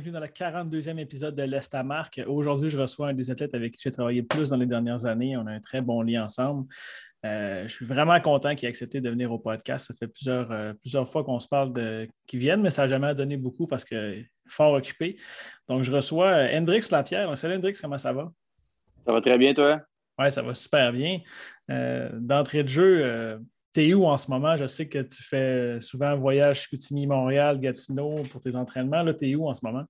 Bienvenue dans le 42e épisode de l'Estamarque. Aujourd'hui, je reçois un des athlètes avec qui j'ai travaillé le plus dans les dernières années. On a un très bon lien ensemble. Euh, je suis vraiment content qu'il ait accepté de venir au podcast. Ça fait plusieurs, euh, plusieurs fois qu'on se parle de qu'il vienne, mais ça n'a jamais donné beaucoup parce qu'il est fort occupé. Donc, je reçois euh, Hendrix Lapierre. salut Hendrix, comment ça va? Ça va très bien, toi? Oui, ça va super bien. D'entrée de jeu, T'es où en ce moment? Je sais que tu fais souvent un voyage Chicoutimi, Montréal, Gatineau pour tes entraînements. Là, t'es où en ce moment?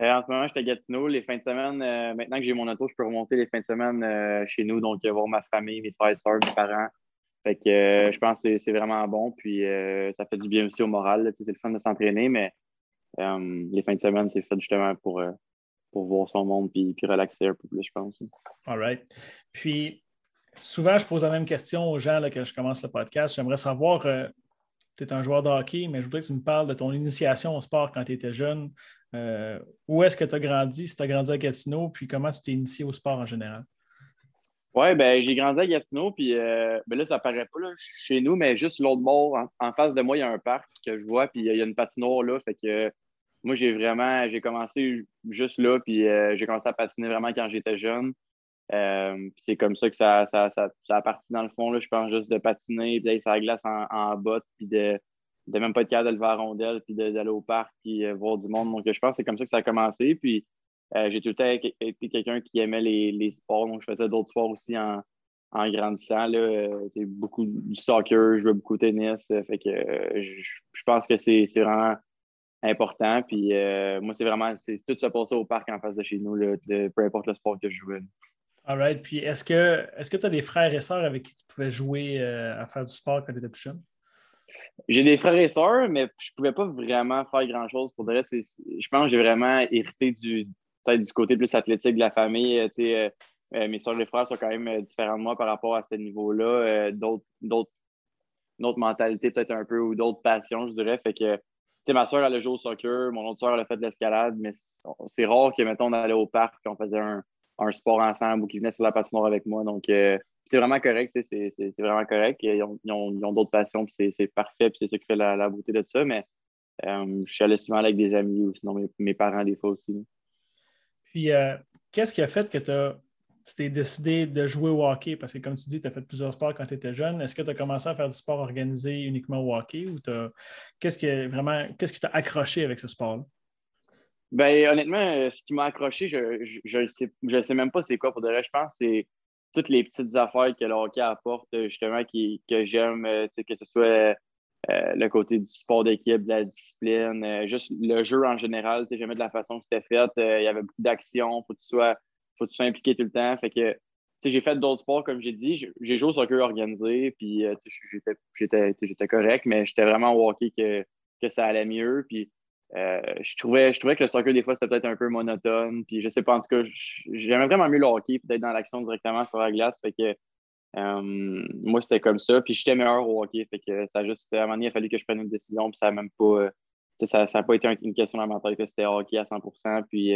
Euh, en ce moment, j'étais à Gatineau. Les fins de semaine, euh, maintenant que j'ai mon auto, je peux remonter les fins de semaine euh, chez nous, donc voir ma famille, mes frères et soeurs, mes parents. Fait que je pense que c'est vraiment bon. Puis ça fait du bien aussi au moral. C'est le fun de s'entraîner, mais les fins de semaine, c'est fait justement pour, pour voir son monde puis, puis relaxer un peu plus, je pense. All right. Puis souvent, je pose la même question aux gens là, que je commence le podcast. J'aimerais savoir, tu es un joueur de hockey, mais je voudrais que tu me parles de ton initiation au sport quand tu étais jeune. Euh, où est-ce que tu as grandi, si tu as grandi à Gatineau, puis comment tu t'es initié au sport en général? Oui, ben, j'ai grandi à Gatineau, puis euh, ben là, ça paraît pas chez nous, mais juste l'autre bord, en, face de moi, il y a un parc que je vois, puis il y a une patinoire là. Fait que moi, j'ai vraiment, j'ai commencé juste là, puis j'ai commencé à patiner vraiment quand j'étais jeune. Euh, c'est comme ça que ça, ça, ça, a parti dans le fond. Là, je pense juste de patiner, puis d'aller sur la glace en, en botte, puis de, de même pas être capable de lever à rondelle, puis d'aller au parc, puis euh, voir du monde. Donc, je pense que c'est comme ça que ça a commencé. Puis, euh, j'ai tout le temps été quelqu'un qui aimait les, sports. Donc, je faisais d'autres sports aussi en, en grandissant. Là, c'est beaucoup du soccer, je jouais beaucoup au tennis. fait que je, pense que c'est vraiment important. Puis, moi, c'est vraiment tout se passer au parc en face de chez nous, peu importe le sport que je jouais. All right. Puis est-ce que tu as des frères et sœurs avec qui tu pouvais jouer euh, à faire du sport quand tu étais plus jeune? J'ai des frères et sœurs, mais je pouvais pas vraiment faire grand-chose. Pour de je pense que j'ai vraiment hérité du peut-être du côté plus athlétique de la famille. Euh, euh, mes sœurs et frères sont quand même différents de moi par rapport à ce niveau-là. d'autres, d'autres, mentalités peut-être un peu ou d'autres passions, je dirais. Que ma soeur, elle a joué au soccer, mon autre soeur, elle a fait de l'escalade, mais c'est rare que, mettons, on allait au parc et on faisait un, un sport ensemble ou qui venaient sur la patinoire avec moi. Donc, euh, c'est vraiment correct, c'est vraiment correct. Ils ont, ont, d'autres passions, puis c'est parfait, puis c'est ça qui fait la, beauté de ça. Mais euh, je suis allé souvent avec des amis ou sinon mes, parents des fois aussi. Puis, euh, qu'est-ce qui a fait que tu t'es décidé de jouer au hockey? Parce que, comme tu dis, tu as fait plusieurs sports quand tu étais jeune. Est-ce que tu as commencé à faire du sport organisé uniquement au hockey ou qu'est-ce qui vraiment qu'est-ce qui t'a accroché avec ce sport-là? Ben, honnêtement, euh, ce qui m'a accroché, je ne sais, je sais même pas c'est quoi pour de vrai. Je pense que c'est toutes les petites affaires que le hockey apporte, euh, justement, qui, que j'aime, euh, que ce soit le côté du sport d'équipe, de la discipline, juste le jeu en général. J'aimais de la façon que c'était fait. il y avait beaucoup d'action. Faut que tu sois, faut que tu sois impliqué tout le temps. Fait que, j'ai fait d'autres sports, comme j'ai dit. J'ai joué au soccer organisé, puis j'étais correct, mais j'étais vraiment au hockey que, que ça allait mieux. Puis euh, je, trouvais, je trouvais que le soccer, des fois, c'était peut-être un peu monotone. Puis je sais pas, en tout cas, j'aimais vraiment mieux le hockey, peut-être dans l'action directement sur la glace. Fait que euh, moi, c'était comme ça. Puis j'étais meilleur au hockey. Fait que ça juste, à un moment donné, il a fallu que je prenne une décision. Puis ça n'a même pas, euh, ça, pas été une question dans ma. C'était hockey à 100 Puis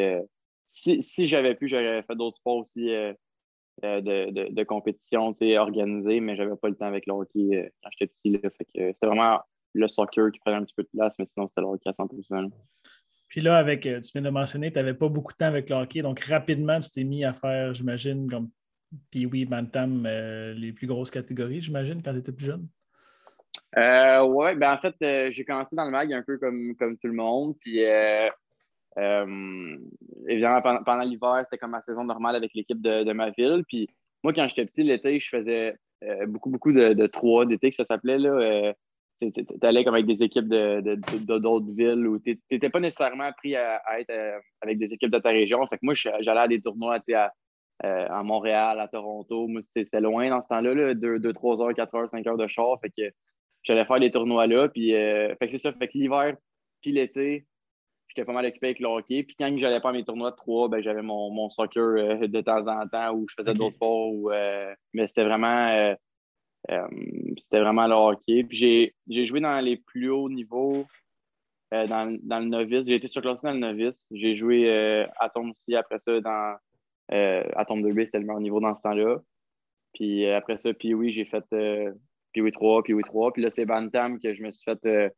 si, si j'avais pu, j'aurais fait d'autres sports aussi de, de, de, compétition organisée, mais j'avais pas le temps avec le hockey quand j'étais petit. C'était vraiment le soccer qui prenait un petit peu de place, mais sinon, c'était le hockey à 100 Puis là, avec, euh, tu viens de mentionner, tu n'avais pas beaucoup de temps avec le hockey, donc rapidement, tu t'es mis à faire, j'imagine, comme puis oui, Bantam, euh, les plus grosses catégories, j'imagine, quand tu étais plus jeune? Euh, oui, ben en fait, euh, j'ai commencé dans le mag un peu comme, comme tout le monde. Puis évidemment, pendant, l'hiver, c'était comme ma saison normale avec l'équipe de, ma ville. Puis moi, quand j'étais petit, l'été, je faisais beaucoup, beaucoup de, de trois d'été que ça s'appelait. Là, allais comme avec des équipes d'autres de, villes où tu n'étais pas nécessairement pris à, être euh, avec des équipes de ta région. Fait que moi, j'allais à des tournois à, euh, à, Montréal, à Toronto. Moi, c'était loin dans ce temps-là, 2, 3 heures, 4 heures, 5 heures de char. Fait que j'allais faire des tournois là. Puis, euh, fait que c'est ça. Fait que l'hiver, puis l'été, j'étais pas mal occupé avec le hockey. Puis quand j'allais pas à mes tournois de 3, ben, j'avais mon, mon, soccer de temps en temps où je faisais d'autres sports. mais c'était vraiment c'était vraiment le hockey. J'ai joué dans les plus hauts niveaux euh, dans, dans, le novice. J'ai été surclassé dans le novice. J'ai joué euh, à Tombe aussi après ça dans à Tombe 2B, c'était le meilleur niveau dans ce temps-là. Puis après ça, puis oui, j'ai fait puis oui 3, puis oui 3. Puis là, c'est Bantam que je me suis fait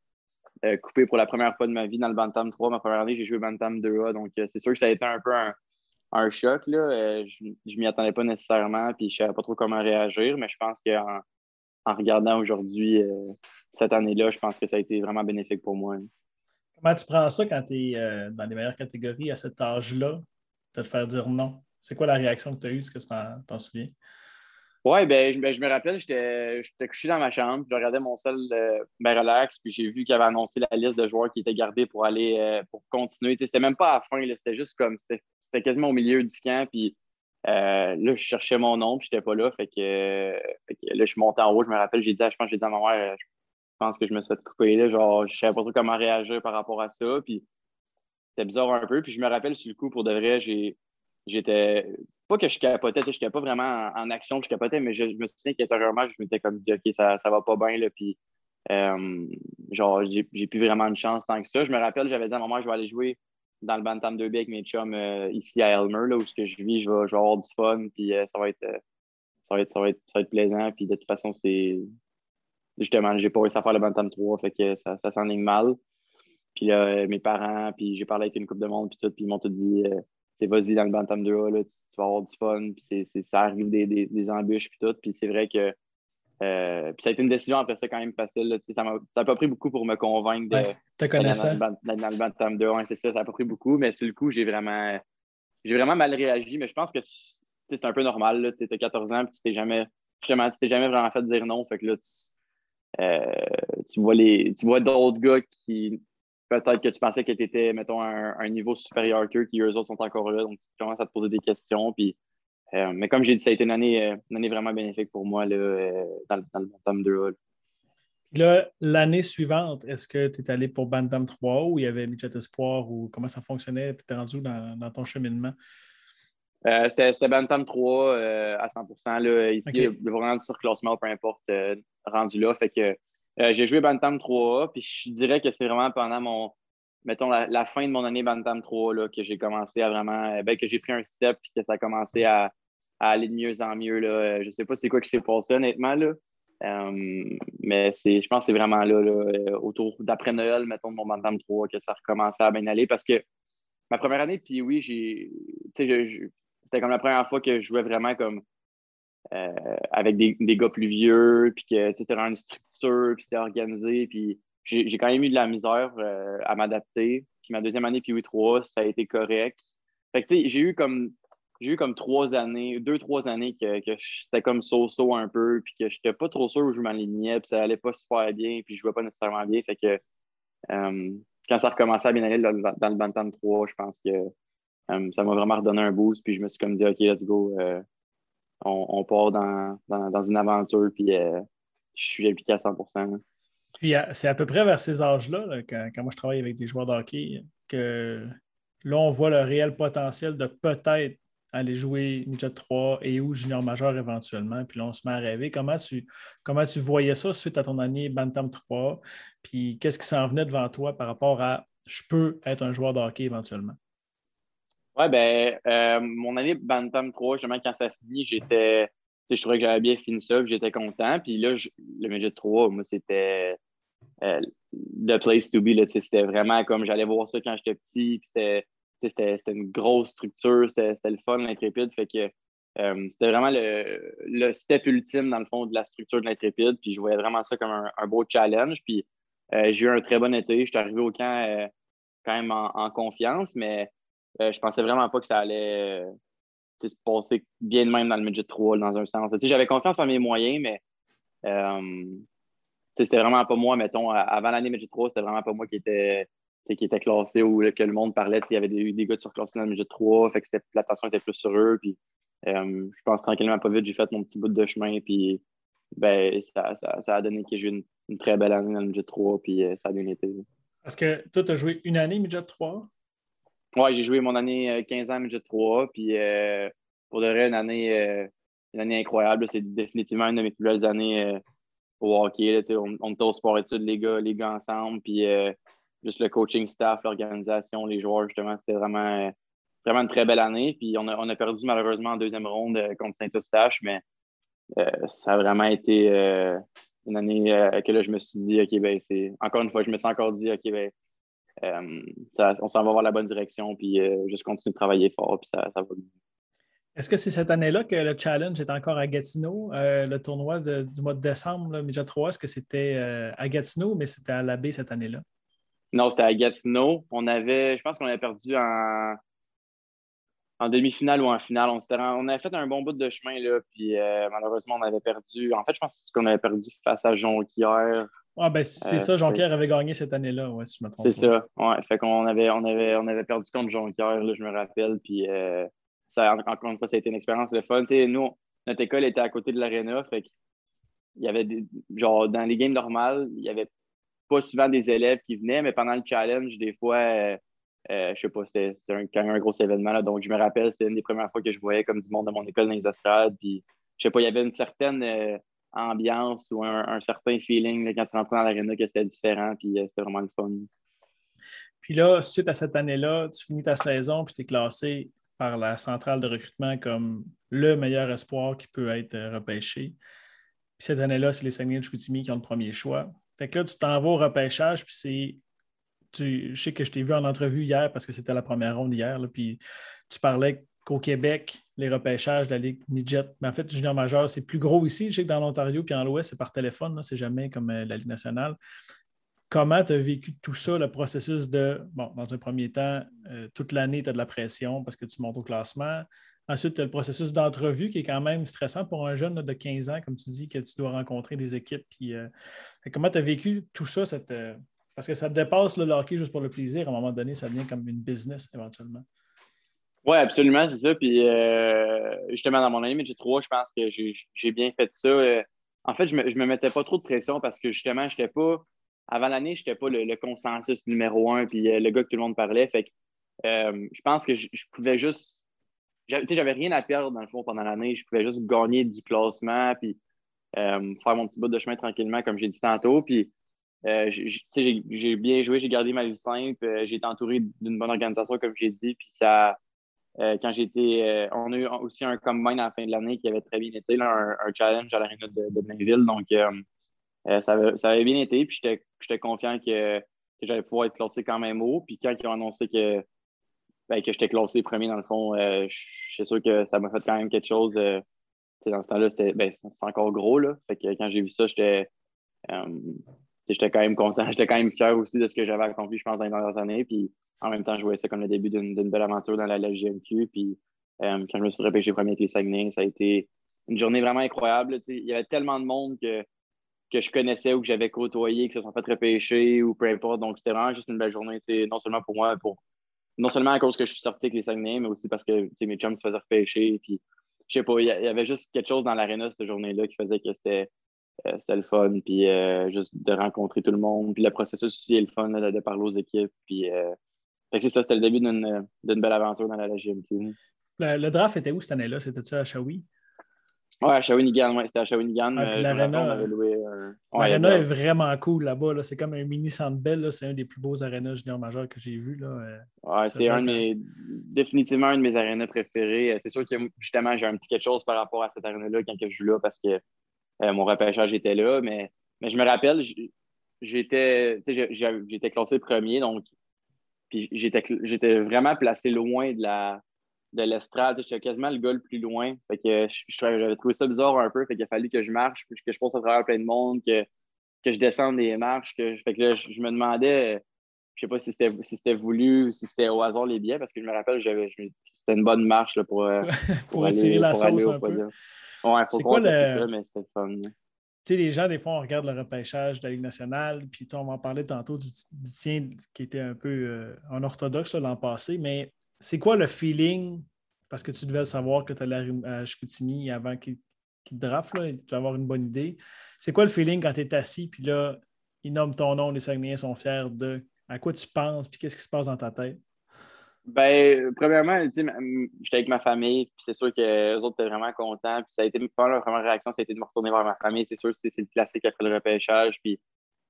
couper pour la première fois de ma vie dans le Bantam 3. Ma première année, j'ai joué Bantam 2A. Donc, c'est sûr que ça a été un peu un, un choc. Là. je ne m'y attendais pas nécessairement, puis je ne savais pas trop comment réagir, mais je pense qu'en en regardant aujourd'hui euh, cette année-là, je pense que ça a été vraiment bénéfique pour moi. Comment tu prends ça quand tu es euh, dans les meilleures catégories à cet âge-là, de te faire dire non? C'est quoi la réaction que tu as eue? Est-ce que tu t'en souviens? Oui, ben, ben, je me rappelle, j'étais couché dans ma chambre, je regardais mon seul euh, ben, relax, puis j'ai vu qu'il avait annoncé la liste de joueurs qui étaient gardés pour aller pour continuer. C'était même pas à la fin, c'était juste comme c'était quasiment au milieu du camp, puis euh, là, je cherchais mon nom, puis j'étais pas là. Fait que, là, je suis monté en haut, je me rappelle, j'ai dit, je pense j'ai dit à ma mère, je pense que je me suis fait couper. Là, genre, je savais pas trop comment réagir par rapport à ça. Puis c'était bizarre un peu. Puis je me rappelle, sur le coup, pour de vrai, j'étais. Pas que je capotais, je n'étais pas vraiment en, action, je capotais, mais je, me souviens qu'intérieurement, je m'étais comme dit, OK, ça, ça va pas bien. Là, puis, euh, genre, j'ai plus vraiment de chance tant que ça. Je me rappelle, j'avais dit à ma mère, je vais aller jouer dans le Bantam 2B avec mes chums euh, ici à Elmer, là, où ce que je vis, je vais, avoir du fun, puis euh, ça, va être, euh, ça, va être, ça, va être, plaisant. Puis de toute façon, c'est. Justement, j'ai pas réussi à faire le Bantam 3, fait que ça, ça s'enligne mal. Puis là, mes parents, puis j'ai parlé avec une coupe de monde, puis tout, puis ils m'ont tout dit vas-y dans le Bantam 2A, là, tu, vas avoir du fun, puis ça arrive des, des, des embûches, puis tout. Puis c'est vrai que euh, puis ça a été une décision après ça quand même facile. ça n'a pas pris beaucoup pour me convaincre de, dans, le Bantam 2. c'est ça, ça n'a pas pris beaucoup, mais sur le coup, j'ai vraiment, j'ai vraiment mal réagi. Mais je pense que c'est un peu normal. Tu as 14 ans et tu t'es jamais, t'es jamais vraiment fait dire non. Fait que là, tu, euh, vois, les, tu vois d'autres gars qui peut-être que tu pensais que tu étais, mettons, un, un niveau supérieur qu'eux, qui eux autres sont encore là. Donc, tu commences à te poser des questions. Puis euh, mais comme j'ai dit, ça a été une année, euh, une année vraiment bénéfique pour moi là, euh, dans, dans, le Bantam 2A. Là, l'année suivante, est-ce que tu es allé pour Bantam 3 ou il y avait Midget Espoir ou comment ça fonctionnait? Tu étais rendu dans, dans ton cheminement? C'était Bantam 3 à 100 là, Ici, il y a vraiment sur classement, peu importe, rendu là. Fait que j'ai joué Bantam 3A, puis je dirais que c'est vraiment pendant mon, mettons, la, fin de mon année Bantam 3 là, que j'ai commencé à vraiment, ben, que j'ai pris un step, puis que ça a commencé à, à aller de mieux en mieux. Là. Euh, je ne sais pas c'est quoi qui s'est passé, honnêtement. Là. Euh, mais je pense que c'est vraiment là, euh, autour d'après Noël, mettons, de mon Bantam 3, que ça recommençait à bien aller. Parce que ma première année, puis oui, j'ai. C'était comme la première fois que je jouais vraiment comme avec des, des, gars plus vieux, puis que c'était une structure, puis c'était organisé. Puis j'ai quand même eu de la misère à m'adapter. Puis ma deuxième année, puis oui, 3, ça a été correct. Fait que tu sais, j'ai eu comme j'ai eu comme trois années, deux, trois années que, que c'était comme so-so un peu, puis que je n'étais pas trop sûr où je m'alignais, puis ça allait pas super bien, puis je jouais pas nécessairement bien. Fait que euh, quand ça recommençait à bien aller dans, le Bantam 3, je pense que euh, ça m'a vraiment redonné un boost, puis je me suis comme dit, OK, let's go, euh, on, part dans, dans, une aventure, puis je suis impliqué à 100% Puis c'est à peu près vers ces âges-là, quand, quand, moi je travaille avec des joueurs de hockey, que là, on voit le réel potentiel de peut-être aller jouer midget 3 et ou junior majeur éventuellement. Puis là, on se met à rêver. Comment tu, comment tu voyais ça suite à ton année Bantam 3? Puis qu'est-ce qui s'en venait devant toi par rapport à je peux être un joueur de hockey éventuellement? Oui, ben euh, mon année Bantam 3, justement, quand ça finit, j'étais. Je trouvais que j'avais bien fini ça, j'étais content. Puis là, le midget 3, moi, c'était euh, the place to be. C'était vraiment comme j'allais voir ça quand j'étais petit. Puis c'était c'était une grosse structure, c'était le fun, l'intrépide. Fait que euh, c'était vraiment le, step ultime, dans le fond, de la structure de l'intrépide. Puis je voyais vraiment ça comme un, beau challenge. Puis euh, j'ai eu un très bon été. Je suis arrivé au camp euh, quand même en, confiance, mais je pensais vraiment pas que ça allait se passer bien de même dans le midget 3, dans un sens. J'avais confiance en mes moyens, mais c'était vraiment pas moi, mettons, avant l'année Midget 3, c'était vraiment pas moi qui était, qui était classé ou que le monde parlait. Il y avait des, des gars surclassés dans le Midget 3, fait que l'attention était plus sur eux. Puis, euh, je pense tranquillement pas vite, j'ai fait mon petit bout de chemin. Puis, ben, ça, ça, a donné que j'ai eu une, très belle année dans le Midget 3, puis euh, ça a bien été. Est-ce que toi, tu as joué une année Midget 3? Oui, j'ai joué mon année 15 euh, ans Midget 3, puis pour de vrai, une année, une année incroyable. C'est définitivement une de mes plus belles années au hockey. on, on était au sport-études, les gars, les gars ensemble, puis juste le coaching staff, l'organisation, les joueurs, justement, c'était vraiment, vraiment une très belle année. Puis on a, on a perdu malheureusement en deuxième ronde euh, contre Saint-Eustache, mais euh, ça a vraiment été euh, une année que là, je me suis dit, OK, ben, c'est encore une fois, je me suis encore dit, OK, ben, on s'en va voir la bonne direction, puis juste continuer de travailler fort, puis ça, ça va Est-ce que c'est cette année-là que le challenge est encore à Gatineau, le tournoi du mois de décembre, là, 3? Est-ce que c'était à Gatineau, mais c'était à l'abbé cette année-là? Non, c'était à Gatineau. On avait, je pense qu'on avait perdu en, en demi-finale ou en finale. On, on avait fait un bon bout de chemin, là, puis euh, malheureusement, on avait perdu. En fait, je pense qu'on avait perdu face à Jonquière. Ah, ben c'est euh, ça, Jonquière avait gagné cette année-là, ouais, si je me trompe. C'est ça, ouais. Fait qu'on avait, on avait, on avait perdu contre Jonquière, là, je me rappelle, puis euh, ça, encore une fois, ça a été une expérience de fun. nous, notre école était à côté de l'aréna, fait il y avait des, genre, dans les games normales, il y avait pas souvent des élèves qui venaient, mais pendant le challenge, des fois, euh, euh, je sais pas, c'était un, quand même un gros événement. donc, je me rappelle, c'était une des premières fois que je voyais comme du monde de mon école dans les estrades. Puis, je sais pas, il y avait une certaine euh, ambiance ou un, certain feeling quand tu rentrais dans l'aréna que c'était différent. Puis, c'était vraiment le fun. Puis là, suite à cette année-là, tu finis ta saison, puis tu es classé par la centrale de recrutement comme le meilleur espoir qui peut être repêché. Puis cette année-là, c'est les Saguenay de Chicoutimi qui ont le premier choix. Fait que là, tu t'en vas au repêchage, puis c'est. Tu, je sais que je t'ai vu en entrevue hier parce que c'était la première ronde hier, puis tu parlais qu'au Québec, les repêchages de la Ligue Midget, mais en fait, junior majeur, c'est plus gros ici. Je sais que dans l'Ontario puis en l'Ouest, c'est par téléphone, c'est jamais comme euh, la Ligue nationale. Comment tu as vécu tout ça, le processus de, bon, dans un premier temps, euh, toute l'année, tu as de la pression parce que tu montes au classement. Ensuite, tu as le processus d'entrevue qui est quand même stressant pour un jeune de 15 ans, comme tu dis, que tu dois rencontrer des équipes. Puis, euh, comment tu as vécu tout ça? Cette, euh, parce que ça dépasse le hockey juste pour le plaisir. À un moment donné, ça devient comme une business éventuellement. Oui, absolument, c'est ça. Puis euh, justement, dans mon année j'ai 3, je pense que j'ai bien fait ça. en fait, je ne me, me, mettais pas trop de pression parce que justement, je n'étais pas. Avant l'année, je n'étais pas le, consensus numéro un, puis le gars que tout le monde parlait. Fait que je pense que je pouvais juste j'avais rien à perdre dans le fond pendant l'année. Je pouvais juste gagner du classement puis euh, faire mon petit bout de chemin tranquillement, comme j'ai dit tantôt. Puis euh, j'ai bien joué, j'ai gardé ma vie simple. Euh, j'ai été entouré d'une bonne organisation, comme j'ai dit. Puis ça, quand j'étais. on a eu aussi un combine à la fin de l'année qui avait très bien été, un, challenge à l'aréna de, de Blainville. Donc ça avait, bien été. Puis j'étais confiant que, que j'allais pouvoir être classé quand même haut. Puis quand ils ont annoncé que ben, que j'étais classé premier, dans le fond, euh, je suis sûr que ça m'a fait quand même quelque chose. Euh, dans ce temps-là, c'était ben, encore gros. Là. Fait que quand j'ai vu ça, j'étais euh, quand même content. J'étais quand même fier aussi de ce que j'avais accompli, je pense, dans les dernières années. Puis en même temps, je voyais ça comme le début d'une belle aventure dans la LGMQ. Puis quand je me suis repêché premier avec les Saguenay, ça a été une journée vraiment incroyable. Il y avait tellement de monde que, que je connaissais ou que j'avais côtoyé, qui se sont fait repêcher ou peu importe. Donc, c'était vraiment juste une belle journée, non seulement pour moi, pour non seulement à cause que je suis sorti avec les Saguenay, mais aussi parce que mes chums se faisaient repêcher. Puis, je sais pas, il y, avait juste quelque chose dans l'aréna cette journée-là qui faisait que c'était euh, le fun. Puis, euh, juste de rencontrer tout le monde. Puis, le processus aussi est le fun de, parler aux équipes. Puis, euh, c'est ça, c'était le début d'une belle aventure dans la GMQ. Le, le, draft était où cette année-là? C'était-tu à Shawi? Ouais, à Shawinigan, ouais, c'était à Shawinigan. Ah, euh, L'arena est vraiment cool là-bas. C'est comme un mini centre belle. C'est un des plus beaux arénas junior majeurs que j'ai vu. Là. Euh, ouais, c'est un de mes, définitivement un de mes arénas préférés. Euh, c'est sûr que justement, j'ai un petit quelque chose par rapport à cette aréna-là quand je joue là parce que mon repêchage était là. Mais, mais je me rappelle, j'étais j'étais classé premier, donc j'étais vraiment placé loin de la de l'estrade. J'étais quasiment le gars le plus loin. Fait que j'avais trouvé ça bizarre un peu. Fait qu'il a fallu que je marche, que je passe à travers plein de monde, que, que je descende des marches. Que, fait que là, je, me demandais, je sais pas si c'était si voulu ou si c'était au hasard les billets, parce que je me rappelle, j'avais c'était une bonne marche là, pour, euh, pour, pour, la sauce un peu. Ouais, faut quoi, le... ça, mais c'était fun. sais, les gens, des fois, on regarde le repêchage de la Ligue nationale, puis on va en parler tantôt du, tien qui était un peu euh, en orthodoxe l'an passé, mais c'est quoi le feeling? Parce que tu devais savoir que tu allais à Chicoutimi avant qu'il te draft, là, tu vas avoir une bonne idée. C'est quoi le feeling quand tu es assis, puis là, ils nomment ton nom, les Saguenayens sont fiers de à quoi tu penses, puis qu'est-ce qui se passe dans ta tête? Ben, premièrement, j'étais avec ma famille, puis c'est sûr que autres étaient vraiment contents. Puis ça a été la première réaction, ça a été de me retourner vers ma famille. C'est sûr que c'est le classique après le repêchage. Puis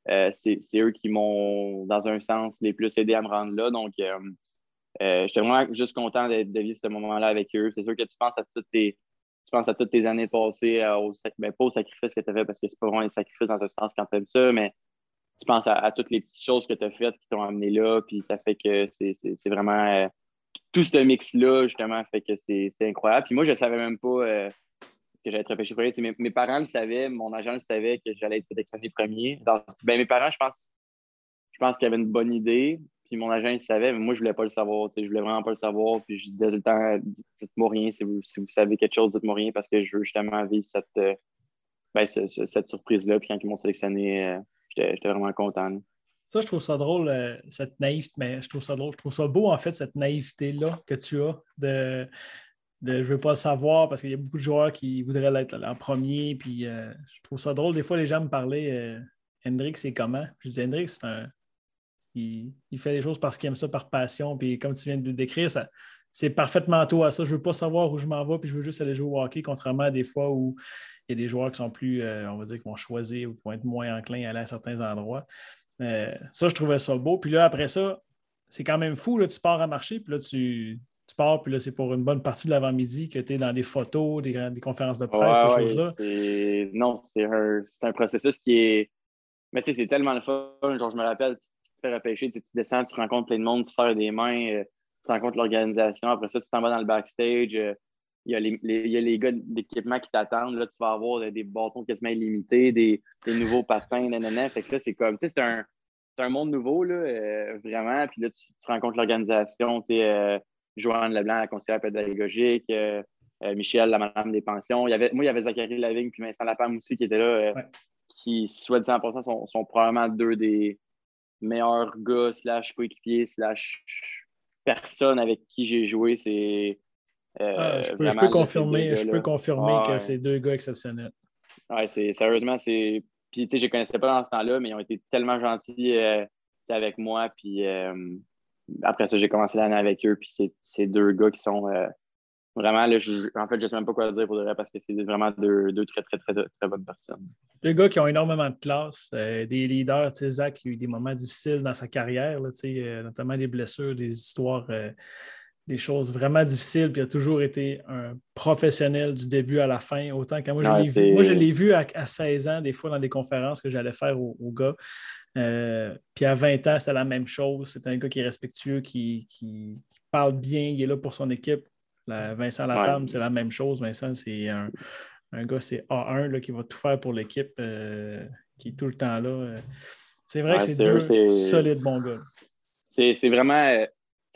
euh, c'est eux qui m'ont, dans un sens, les plus aidé à me rendre là. Donc, euh, euh, j'étais vraiment juste content de, vivre ce moment-là avec eux. C'est sûr que tu penses à toutes tes, tu penses à toutes tes années passées, au, ben, pas aux sacrifices que tu as fait, parce que c'est pas vraiment des sacrifices dans ce sens quand tu aimes ça, mais tu penses à, toutes les petites choses que tu as faites qui t'ont amené là, puis ça fait que c'est vraiment. Euh, tout ce mix-là, justement, fait que c'est incroyable. Puis moi, je ne savais même pas euh, que j'allais être repêché premier. Mes, mes, parents le savaient, mon agent le savait que j'allais être sélectionné premier. ben, mes parents, je pense, je pense qu'ils avaient une bonne idée. Puis mon agent, il savait, mais moi, je voulais pas le savoir. Je voulais vraiment pas le savoir. Puis je disais tout le temps, dites-moi rien. Si vous, si vous, savez quelque chose, dites-moi rien parce que je veux justement vivre cette, euh, ben, cette surprise-là. Puis quand ils m'ont sélectionné, j'étais vraiment content. Ça, je trouve ça drôle, euh, cette naïveté, mais je trouve ça drôle. Je trouve ça beau, en fait, cette naïveté-là que tu as de, de je ne veux pas le savoir parce qu'il y a beaucoup de joueurs qui voudraient l'être en premier. Puis euh, je trouve ça drôle. Des fois, les gens me parlaient euh, Hendrix, c'est comment? Je dis Hendrix, c'est un. Il, fait les choses parce qu'il aime ça par passion. Puis comme tu viens de le décrire, ça, c'est parfaitement toi. Ça, je ne veux pas savoir où je m'en vais, puis je veux juste aller jouer au hockey, contrairement à des fois où il y a des joueurs qui sont plus, euh, on va dire, qui vont choisir ou qui vont être moins enclins à aller à certains endroits. Euh, ça, je trouvais ça beau. Puis là, après ça, c'est quand même fou. Là, tu pars à marcher, puis là, tu, pars, puis là, c'est pour une bonne partie de l'avant-midi que tu es dans des photos, des, des conférences de presse, ces choses-là. Non, c'est un, processus qui est. Mais tu sais, c'est tellement le fun. Genre, je me rappelle, tu, te fais repêcher, tu, descends, tu rencontres plein de monde, tu sers des mains. Euh, tu rencontres l'organisation. Après ça, tu t'en vas dans le backstage. Euh, il y, a les, il y a les gars d'équipement qui t'attendent. Là, tu vas avoir des bâtons quasiment illimités, des, des nouveaux patins, nanana. Fait que là, c'est comme, tu sais, c'est un, un, monde nouveau, là, euh, vraiment. Puis là, tu, rencontres l'organisation, tu sais, euh, Joanne Leblanc, la conseillère pédagogique, Michel, la madame des pensions. Il y avait, moi, il y avait Zachary Lavigne puis Vincent Lapam aussi qui étaient là, qui, soit dit 100 sont, sont probablement deux des meilleurs gars, slash coéquipiers, slash personne avec qui j'ai joué, c'est. Euh, ah, je, peux, confirmer, je peux confirmer que c'est deux gars exceptionnels. Ouais, c'est sérieusement, c'est. Puis, tu sais, je ne connaissais pas dans ce temps-là, mais ils ont été tellement gentils euh, avec moi. Puis, euh, après ça, j'ai commencé l'année avec eux. Puis, c'est deux gars qui sont Vraiment, là, en fait, je ne sais même pas quoi dire pour le parce que c'est vraiment deux, très, très, très, très, bonnes personnes. Deux gars qui ont énormément de classe, euh, des leaders. Zach qui a eu des moments difficiles dans sa carrière, là, euh, notamment des blessures, des histoires, euh, des choses vraiment difficiles. Puis il a toujours été un professionnel du début à la fin. Autant que moi, je l'ai vu, moi, je l'ai vu à, 16 ans, des fois, dans des conférences que j'allais faire aux, gars. puis à 20 ans, c'est la même chose. C'est un gars qui est respectueux, qui, qui, parle bien, il est là pour son équipe. Vincent Lapalme, c'est la même chose. Vincent, c'est un, gars, c'est A1 là, qui va tout faire pour l'équipe, euh, qui est tout le temps là. C'est vrai que c'est deux solides bons gars. C'est vraiment. Euh,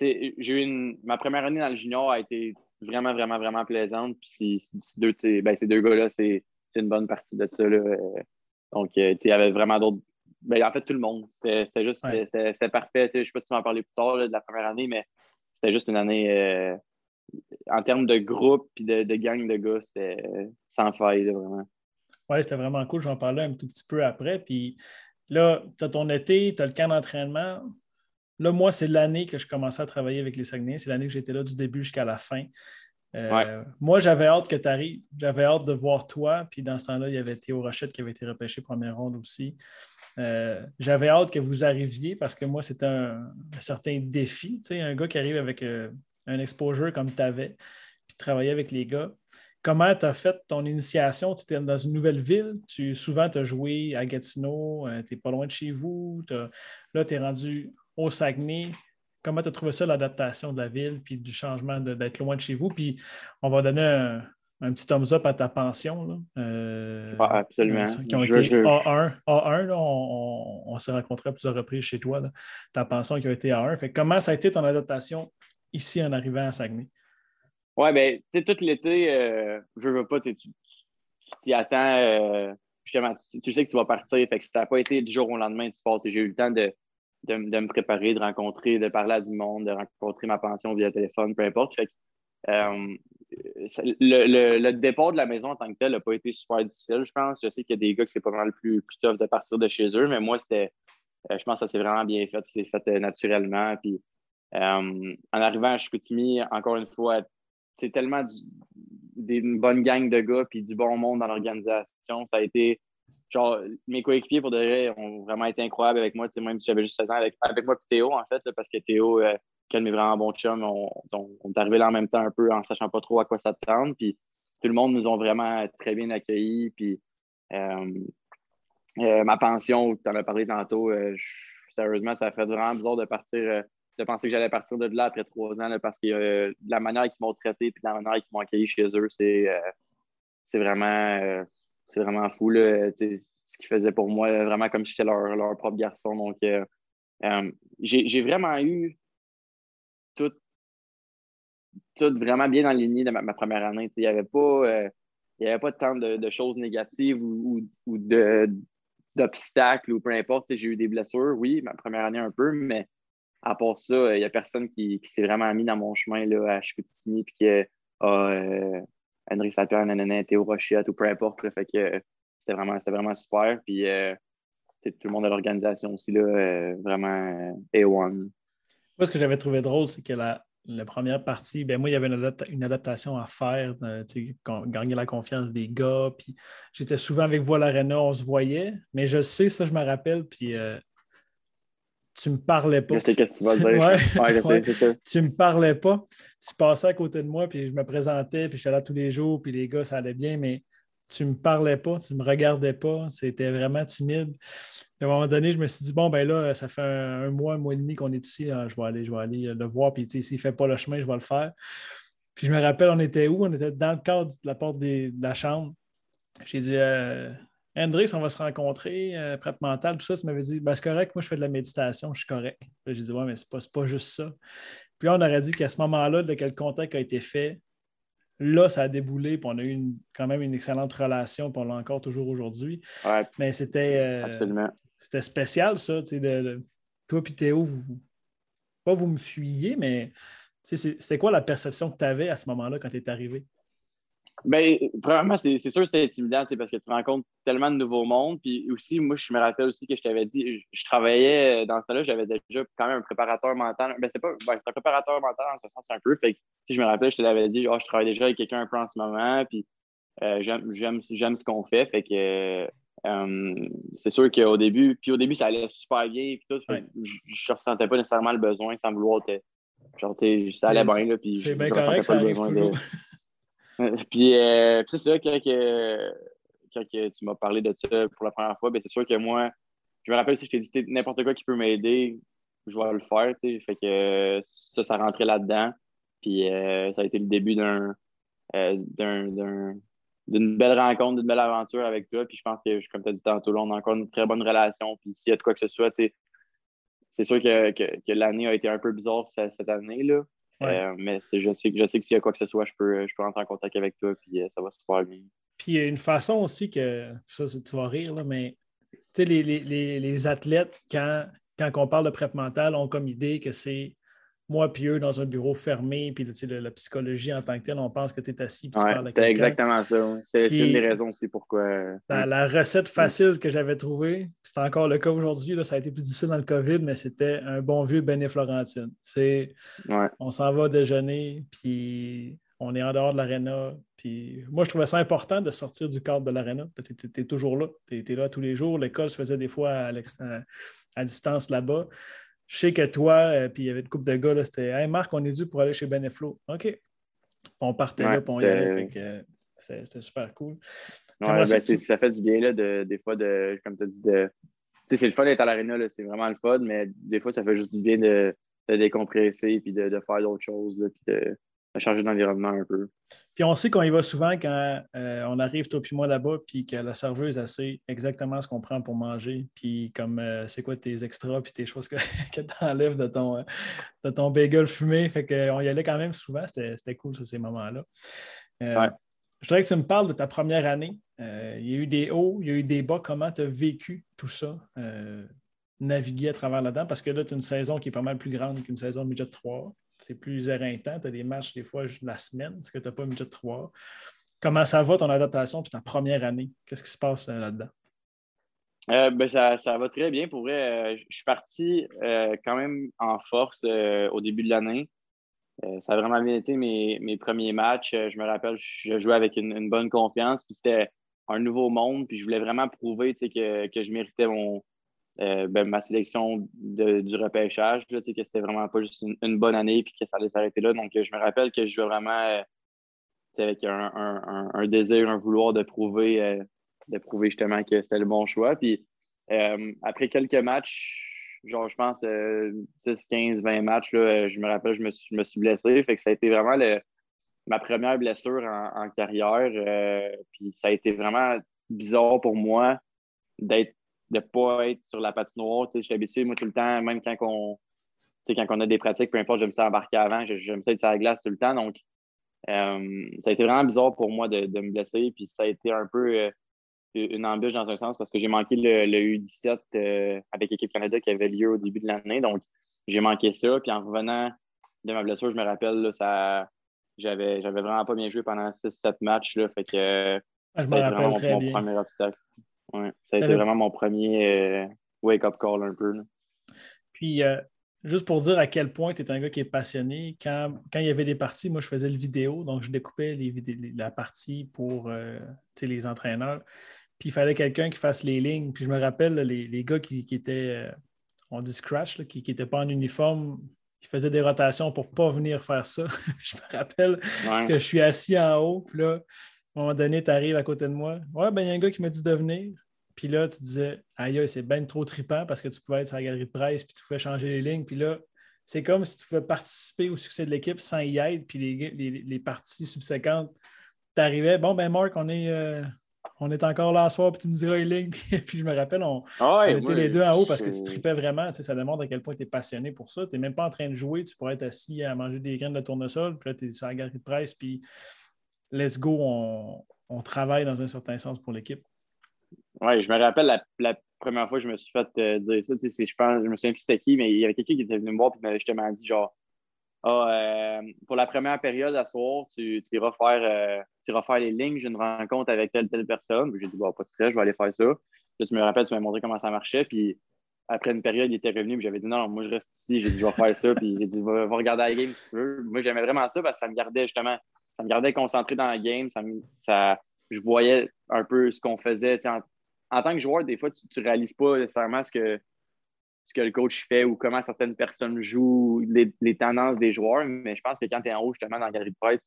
j'ai eu une, ma première année dans le junior a été vraiment, vraiment, vraiment plaisante. Puis ces deux, ben, deux gars-là, c'est une bonne partie de ça. Là. Donc, il y avait vraiment d'autres. Ben, en fait, tout le monde. C'était juste c'était parfait. Je ne sais pas si tu vas en parler plus tard de la première année, mais c'était juste une année euh, en termes de groupe et de, de, gang de gars, c'était sans faille, vraiment. Oui, c'était vraiment cool. J'en parlais un tout petit peu après. Puis là, tu as ton été, tu as le camp d'entraînement. Là, moi, c'est l'année que je commençais à travailler avec les Saguenay. C'est l'année que j'étais là du début jusqu'à la fin. Euh, moi, j'avais hâte que tu arrives. J'avais hâte de voir toi. Puis dans ce temps-là, il y avait Théo Rochette qui avait été repêché première ronde aussi. Euh, j'avais hâte que vous arriviez parce que moi, c'était un, certain défi. Tu sais, un gars qui arrive avec euh, un exposure comme tu avais, puis travailler avec les gars. Comment tu as fait ton initiation? Tu étais dans une nouvelle ville, tu souvent tu as joué à Gatineau, euh, tu n'es pas loin de chez vous, là tu es rendu au Saguenay. Comment tu as trouvé ça, l'adaptation de la ville, puis du changement d'être loin de chez vous? Puis on va donner un, petit thumbs up à ta pension. Là. Euh, absolument. Qui ont été A1. A1 on, s'est rencontrés à plusieurs reprises chez toi. Ta pension qui a été A1. Fait, comment ça a été ton adaptation ici en arrivant à Saguenay? Oui, bien, tu sais, tout l'été, euh, je veux pas, tu t'y attends, euh, justement, tu, sais que tu vas partir. Fait que ça n'a pas été du jour au lendemain, tu pars. J'ai eu le temps de, de, me préparer, de rencontrer, de parler à du monde, de rencontrer ma pension via téléphone, peu importe. Fait euh, le, départ de la maison en tant que tel n'a pas été super difficile, je pense. Je sais qu'il y a des gars que c'est pas mal plus, plus tough de partir de chez eux, mais moi, c'était. Euh, je pense que ça s'est vraiment bien fait. C'est fait naturellement. Puis, en arrivant à Chicoutimi, encore une fois, c'est tellement une bonne gang de gars puis du bon monde dans l'organisation. Ça a été genre mes coéquipiers pour de vrai ont vraiment été incroyables avec moi. Même si j'avais juste 16 ans avec, moi et Théo, en fait, parce que Théo, euh, est vraiment bon chum, on, on, est arrivé là en même temps un peu en sachant pas trop à quoi s'attendre. Puis tout le monde nous ont vraiment très bien accueillis. Puis euh, euh, ma pension, tu en as parlé tantôt, euh, sérieusement, ça fait vraiment bizarre de partir de penser que j'allais partir de là après trois ans parce que euh, la manière qu'ils m'ont traité et la manière qu'ils m'ont accueilli chez eux, c'est euh, vraiment, euh, vraiment fou. Là, ce qu'ils faisaient pour moi, vraiment comme si j'étais leur, leur, propre garçon. Donc, j'ai vraiment eu tout, tout vraiment bien aligné de ma, première année. Il n'y avait pas. avait pas tant de, choses négatives ou, ou, d'obstacles ou peu importe. J'ai eu des blessures, oui, ma première année un peu, mais à part ça, il n'y a personne qui, s'est vraiment mis dans mon chemin là, à Chicoutimi puis qui a euh, Henry Sapien, nanana, Théo Rochette ou peu importe. fait que c'était vraiment, vraiment super. Puis euh, tout le monde de l'organisation aussi, là, euh, vraiment A1. Moi, ce que j'avais trouvé drôle, c'est que la, première partie, ben moi, il y avait une, adaptation à faire, gagner la confiance des gars. Puis j'étais souvent avec vous à l'Arena, on se voyait, mais je sais, ça, je me rappelle. Puis tu me parlais pas. Je sais qu'est-ce que tu vas dire. ouais, Tu me parlais pas. Tu passais à côté de moi, puis je me présentais, puis j'étais là tous les jours, puis les gars, ça allait bien, mais tu me parlais pas, tu me regardais pas. C'était vraiment timide. à un moment donné, je me suis dit, bon, ben là, ça fait un, mois, un mois et demi qu'on est ici. je vais aller, je vais aller le voir, puis s'il ne fait pas le chemin, je vais le faire. Puis je me rappelle, on était où? On était dans le cadre de la porte de la chambre. J'ai dit, euh, Hendrix, on va se rencontrer, euh, prep mental, tout ça. Tu m'avais dit, ben, c'est correct, moi, je fais de la méditation, je suis correct. J'ai dit, ouais, mais c'est pas, pas juste ça. Puis là, on aurait dit qu'à ce moment-là, de quel contact a été fait, là, ça a déboulé, puis on a eu quand même une excellente relation, puis on l'a encore toujours aujourd'hui. Ouais, mais c'était. Euh, absolument. C'était spécial, ça. Tu sais, de, toi et Théo, vous, pas vous me fuyiez, mais c'est quoi la perception que tu avais à ce moment-là quand tu es arrivé? Bien, premièrement, c'est sûr que c'était intimidant parce que tu rencontres tellement de nouveaux mondes. Puis aussi, moi, je me rappelle aussi que je t'avais dit, je, travaillais euh, dans ce temps-là, j'avais déjà quand même un préparateur mental. Ben, c'est pas ben, un préparateur mental en ce sens un peu. Fait que, je me rappelle, je te l'avais dit, oh, je travaille déjà avec quelqu'un un peu en ce moment. Puis euh, j'aime ce qu'on fait. Fait que euh, c'est sûr qu'au début, puis au début, ça allait super bien. Puis tout, je, ne ressentais pas nécessairement le besoin sans vouloir. genre, ça allait bien. Là, puis c'est bien correct, ça arrive toujours. puis, euh, c'est ça, quand, tu m'as parlé de ça pour la première fois, ben, c'est sûr que moi, je me rappelle si je t'ai dit n'importe quoi qui peut m'aider, je vais le faire. Fait que ça, ça rentrait là-dedans. Puis euh, ça a été le début d'un, euh, d'une belle rencontre, d'une belle aventure avec toi. Puis je pense que, comme tu as dit tantôt, là, on a encore une très bonne relation. Puis s'il y a de quoi que ce soit, c'est sûr que, que, l'année a été un peu bizarre cette année. Là. Euh, mais je sais, je sais que s'il y a quoi que ce soit, je peux, je peux rentrer en contact avec toi, puis euh, ça va se faire bien. Puis il y a une façon aussi que, ça, tu vas rire, là, mais les, les, les, athlètes, quand, quand on parle de prep mental, ont comme idée que c'est moi puis eux dans un bureau fermé, puis la psychologie en tant que telle, on pense que tu es assis puis tu parles C'est exactement ça. C'est une des raisons aussi pourquoi. La, recette facile que j'avais trouvée, c'est encore le cas aujourd'hui, ça a été plus difficile dans le COVID, mais c'était un bon vieux Benet Florentine. C'est on s'en va déjeuner, puis on est en dehors de l'aréna. Puis moi, je trouvais ça important de sortir du cadre de l'aréna. Tu es, toujours là. Tu es, là tous les jours. L'école se faisait des fois à, à distance là-bas. Je sais que toi, euh, puis il y avait une couple de gars, c'était Hey Marc, on est dû pour aller chez Beneflo. OK. On partait là, puis on y allait. Euh, c'était super cool. Ouais, ben, Ça fait du bien, là, de, des fois, de, comme tu as dit, de. c'est le fun d'être à l'aréna, c'est vraiment le fun, mais des fois, ça fait juste du bien de, de décompresser puis de, de faire d'autres choses. Là, puis de, changer d'environnement un peu. Puis on sait qu'on y va souvent quand euh, on arrive, toi puis moi, là-bas, puis que la serveuse, elle sait exactement ce qu'on prend pour manger, puis comme euh, c'est quoi tes extras, puis tes choses que, que tu enlèves de ton, euh, de ton bagel fumé. Fait qu'on y allait quand même souvent. C'était cool, ces moments-là. Je voudrais que tu me parles de ta première année. Il y a eu des hauts, il y a eu des bas. Comment tu as vécu tout ça, naviguer à travers là-dedans? Parce que là, tu as une saison qui est pas mal plus grande qu'une saison de budget 3. C'est plus éreintant. Tu as des matchs des fois la semaine, ce que tu n'as pas budget 3. Comment ça va ton adaptation puis ta première année? Qu'est-ce qui se passe euh, là-dedans? ben ça, ça, va très bien. Pour vrai, je suis parti quand même en force au début de l'année. Euh, ça a vraiment bien été mes, mes premiers matchs. Euh, je me rappelle, je jouais avec une, bonne confiance. Puis c'était un nouveau monde. Puis je voulais vraiment prouver que, que je méritais mon, euh, ben, ma sélection du repêchage. que c'était vraiment pas juste une, bonne année puis que ça allait s'arrêter là. Donc je me rappelle que je jouais vraiment avec un, désir, un vouloir de prouver, de prouver justement que c'était le bon choix. Puis après quelques matchs, genre, je pense, 10, 15, 20 matchs, euh, je me rappelle, je me suis, me suis blessé. Ça a été vraiment ma première blessure en, carrière. Euh, puis ça a été vraiment bizarre pour moi d'être de ne pas être sur la patinoire. Je suis habitué, moi, tout le temps, même quand on, quand on a des pratiques, peu importe, je me suis embarqué avant, je, me suis être sur la glace tout le temps. Donc, euh, ça a été vraiment bizarre pour moi de, de, me blesser. Puis ça a été un peu une embûche dans un sens parce que j'ai manqué le, U17 euh, avec l'équipe Canada qui avait lieu au début de l'année. Donc, j'ai manqué ça. Puis en revenant de ma blessure, je me rappelle, là, ça, j'avais, j'avais vraiment pas bien joué pendant 6-7 matchs. Là, fait que ah, ça a été vraiment mon, premier obstacle. Ouais, ça a été vraiment mon premier euh, wake-up call un peu. Puis, euh, juste pour dire à quel point tu es un gars qui est passionné, quand, quand, il y avait des parties, moi, je faisais le vidéo, donc je découpais les la partie pour les entraîneurs. Puis il fallait quelqu'un qui fasse les lignes. Puis je me rappelle, les, gars qui, étaient, euh, on dit scratch, qui n'étaient pas en uniforme, qui faisaient des rotations pour ne pas venir faire ça. je me rappelle que je suis assis en haut. Puis là, à un moment donné, tu arrives à côté de moi. Ouais, ben il y a un gars qui m'a dit de venir. Puis là, tu disais, aïe, c'est bien trop trippant parce que tu pouvais être sur la galerie de presse, puis tu pouvais changer les lignes. Puis là, c'est comme si tu pouvais participer au succès de l'équipe sans y être. Puis les, parties subséquentes, tu arrivais, bon, ben Marc, on est, euh, on est encore là ce soir, puis tu me diras une ligne. Puis, je me rappelle, on, ah était les deux en haut parce que tu tripais vraiment. Tu sais, ça démontre à quel point tu es passionné pour ça. Tu n'es même pas en train de jouer. Tu pourrais être assis à manger des graines de tournesol. Puis là, tu es sur la galerie de presse. Puis let's go, on, travaille dans un certain sens pour l'équipe. Oui, je me rappelle la, première fois que je me suis fait euh, dire ça. Tu je pense, je me souviens plus c'était qui, mais il y avait quelqu'un qui était venu me voir et m'avait justement dit genre ah, euh, pour la première période à soir, tu, tu, iras faire, euh, faire les lignes, j'ai une rencontre avec telle telle personne. J'ai dit, bon, pas de stress, je vais aller faire ça. Puis, tu me rappelles, tu m'as montré comment ça marchait. Puis après une période, il était revenu, j'avais dit, non, moi, je reste ici. J'ai dit, je vais faire ça. Puis j'ai dit, va, regarder la game si tu veux. Moi, j'aimais vraiment ça parce que ça me gardait justement, ça me gardait concentré dans la game. Ça, ça je voyais un peu ce qu'on faisait. En, tant que joueur, des fois, tu ne réalises pas nécessairement ce que ce que le coach fait ou comment certaines personnes jouent, les, tendances des joueurs. Mais je pense que quand tu es en haut, justement, dans la galerie de presse,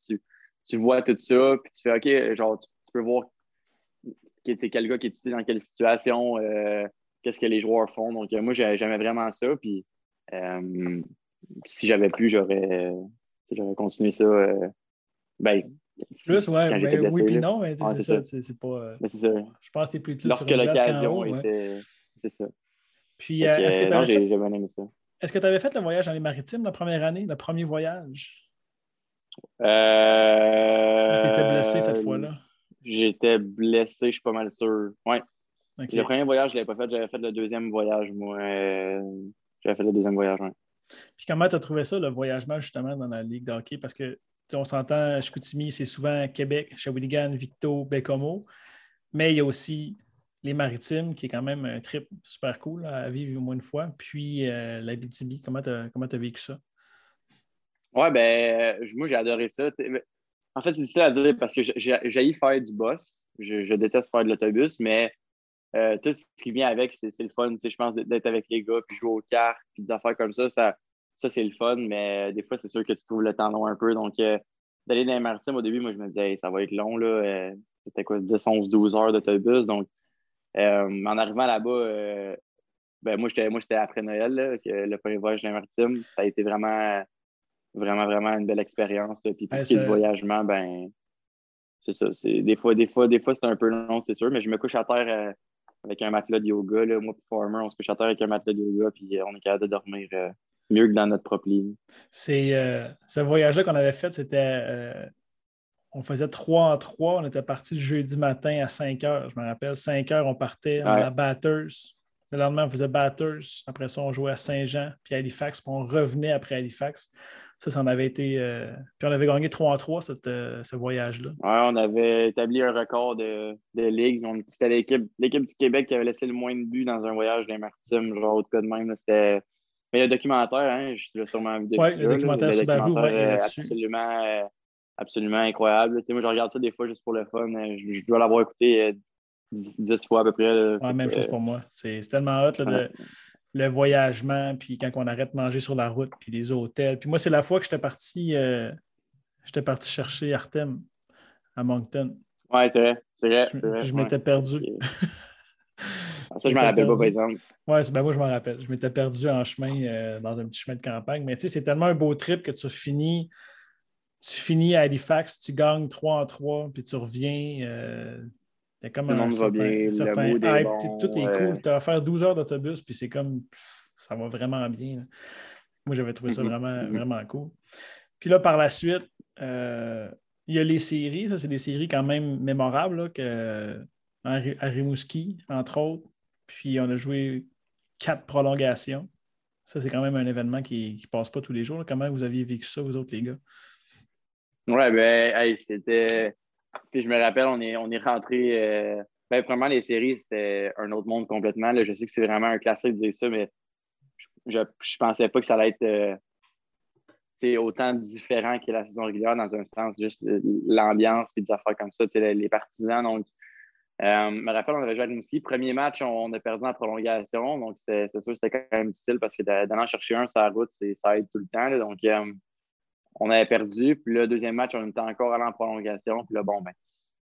tu, vois tout ça, puis tu fais OK, genre, tu, peux voir quel gars qui est ici, dans quelle situation, euh, qu'est-ce que les joueurs font. Donc, euh, moi, j'aimais vraiment ça. Puis, euh, si j'avais pu, j'aurais continué ça. ben, plus, ouais, ben, oui, puis non, mais c'est ça. C'est pas. ça. Je pense que tu es plus Lorsque l'occasion était. C'est ça. Puis, euh, est-ce que tu avais, fait... que avais fait le voyage dans les maritimes la première année, le premier voyage? Euh... Tu étais blessé cette fois-là? J'étais blessé, je suis pas mal sûr. Oui. Le premier voyage, je ne l'avais pas fait. J'avais fait le deuxième voyage, moi. J'avais fait le deuxième voyage, oui. Puis comment tu as trouvé ça, le voyagement, justement, dans la Ligue de hockey? Parce que, on s'entend, Chicoutimi, c'est souvent Québec, Shawinigan, Victo, Bécomo. Mais il y a aussi les Maritimes, qui est quand même un trip super cool à vivre au moins une fois. Puis euh, la BTB, comment tu as, vécu ça? Ouais, ben, moi, j'ai adoré ça. En fait, c'est difficile à dire parce que j'ai faire du boss. Je, déteste faire de l'autobus, mais euh, tout ce qui vient avec, c'est le fun. Je pense d'être avec les gars, puis jouer aux cartes, puis des affaires comme ça, ça, ça c'est le fun. Mais des fois, c'est sûr que tu trouves le temps long un peu. Donc, euh, d'aller dans les maritimes, au début, moi, je me disais, ça va être long. là. C'était quoi, 10, 11, 12 heures d'autobus. Donc, euh, en arrivant là-bas, euh, ben moi, j'étais après Noël, le premier voyage dans maritime. Ça a été vraiment, vraiment, vraiment une belle expérience. Puis pour ce qui est du voyagement, ben c'est ça. Des fois, des fois, des fois, c'est un peu long, c'est sûr, mais je me couche à terre euh, avec un matelas de yoga. Là. Moi, Farmer, on se couche à terre avec un matelas de yoga, puis on est capable de dormir mieux que dans notre propre lit. C'est ce voyage-là qu'on avait fait, c'était on faisait 3 en 3. On était parti le jeudi matin à 5 heures. Je me rappelle, 5 heures, on partait à Batters. Le lendemain, on faisait Batters. Après ça, on jouait à Saint-Jean, puis à Halifax, puis on revenait après Halifax. Ça, ça en avait été. Euh, puis on avait gagné 3 en 3 euh, ce voyage-là. Oui, on avait établi un record de, de ligue. C'était l'équipe, l'équipe du Québec qui avait laissé le moins de buts dans un voyage des Maritimes, genre au cas de même. C'était. Mais le documentaire, hein, je l'ai sûrement vu Oui, le documentaire sur Barou, oui, absolument, euh, absolument incroyable. moi, je regarde ça des fois juste pour le fun. Je, dois l'avoir écouté dix, fois à peu près. Oui, même chose pour moi. C'est tellement hot de, le voyagement, puis quand on arrête de manger sur la route, puis les hôtels. Puis moi, c'est la fois que j'étais parti, euh, j'étais parti chercher Artem à Moncton. Oui, c'est vrai. C'est vrai, je m'étais perdu. Ça, je m'en rappelle pas, par exemple. Oui, ben moi, je m'en rappelle. Je m'étais perdu en chemin, euh, dans un petit chemin de campagne. Mais tu sais, c'est tellement un beau trip que tu finis, tu finis à Halifax, tu gagnes 3 en 3, puis tu reviens. Euh, comme un certain, certain hype, tout est cool. Tu vas faire 12 heures d'autobus, puis c'est comme ça va vraiment bien. Moi, j'avais trouvé ça vraiment, mm-hmm. vraiment cool. Puis là, par la suite, euh, il y a les séries. Ça, c'est des séries quand même mémorables que, à Rimouski, entre autres. Puis on a joué quatre prolongations. Ça, c'est quand même un événement qui ne passe pas tous les jours. Comment vous aviez vécu ça, vous autres, les gars? Ouais, ben, c'était je me rappelle, on est, on est rentré. Euh, ben, premièrement, les séries, c'était un autre monde complètement. Je sais que c'est vraiment un classique de dire ça, mais je ne pensais pas que ça allait être euh, autant différent que la saison régulière dans un sens, juste euh, l'ambiance et des affaires comme ça, les, partisans. Donc, je me rappelle, on avait joué à Rimouski. Premier match, on, a perdu en prolongation. Donc, c'est sûr que c'était quand même difficile parce que d'aller chercher un sur la route, ça aide tout le temps. donc, on avait perdu. Puis le deuxième match, on était encore allé en prolongation. Puis là, bon, ben,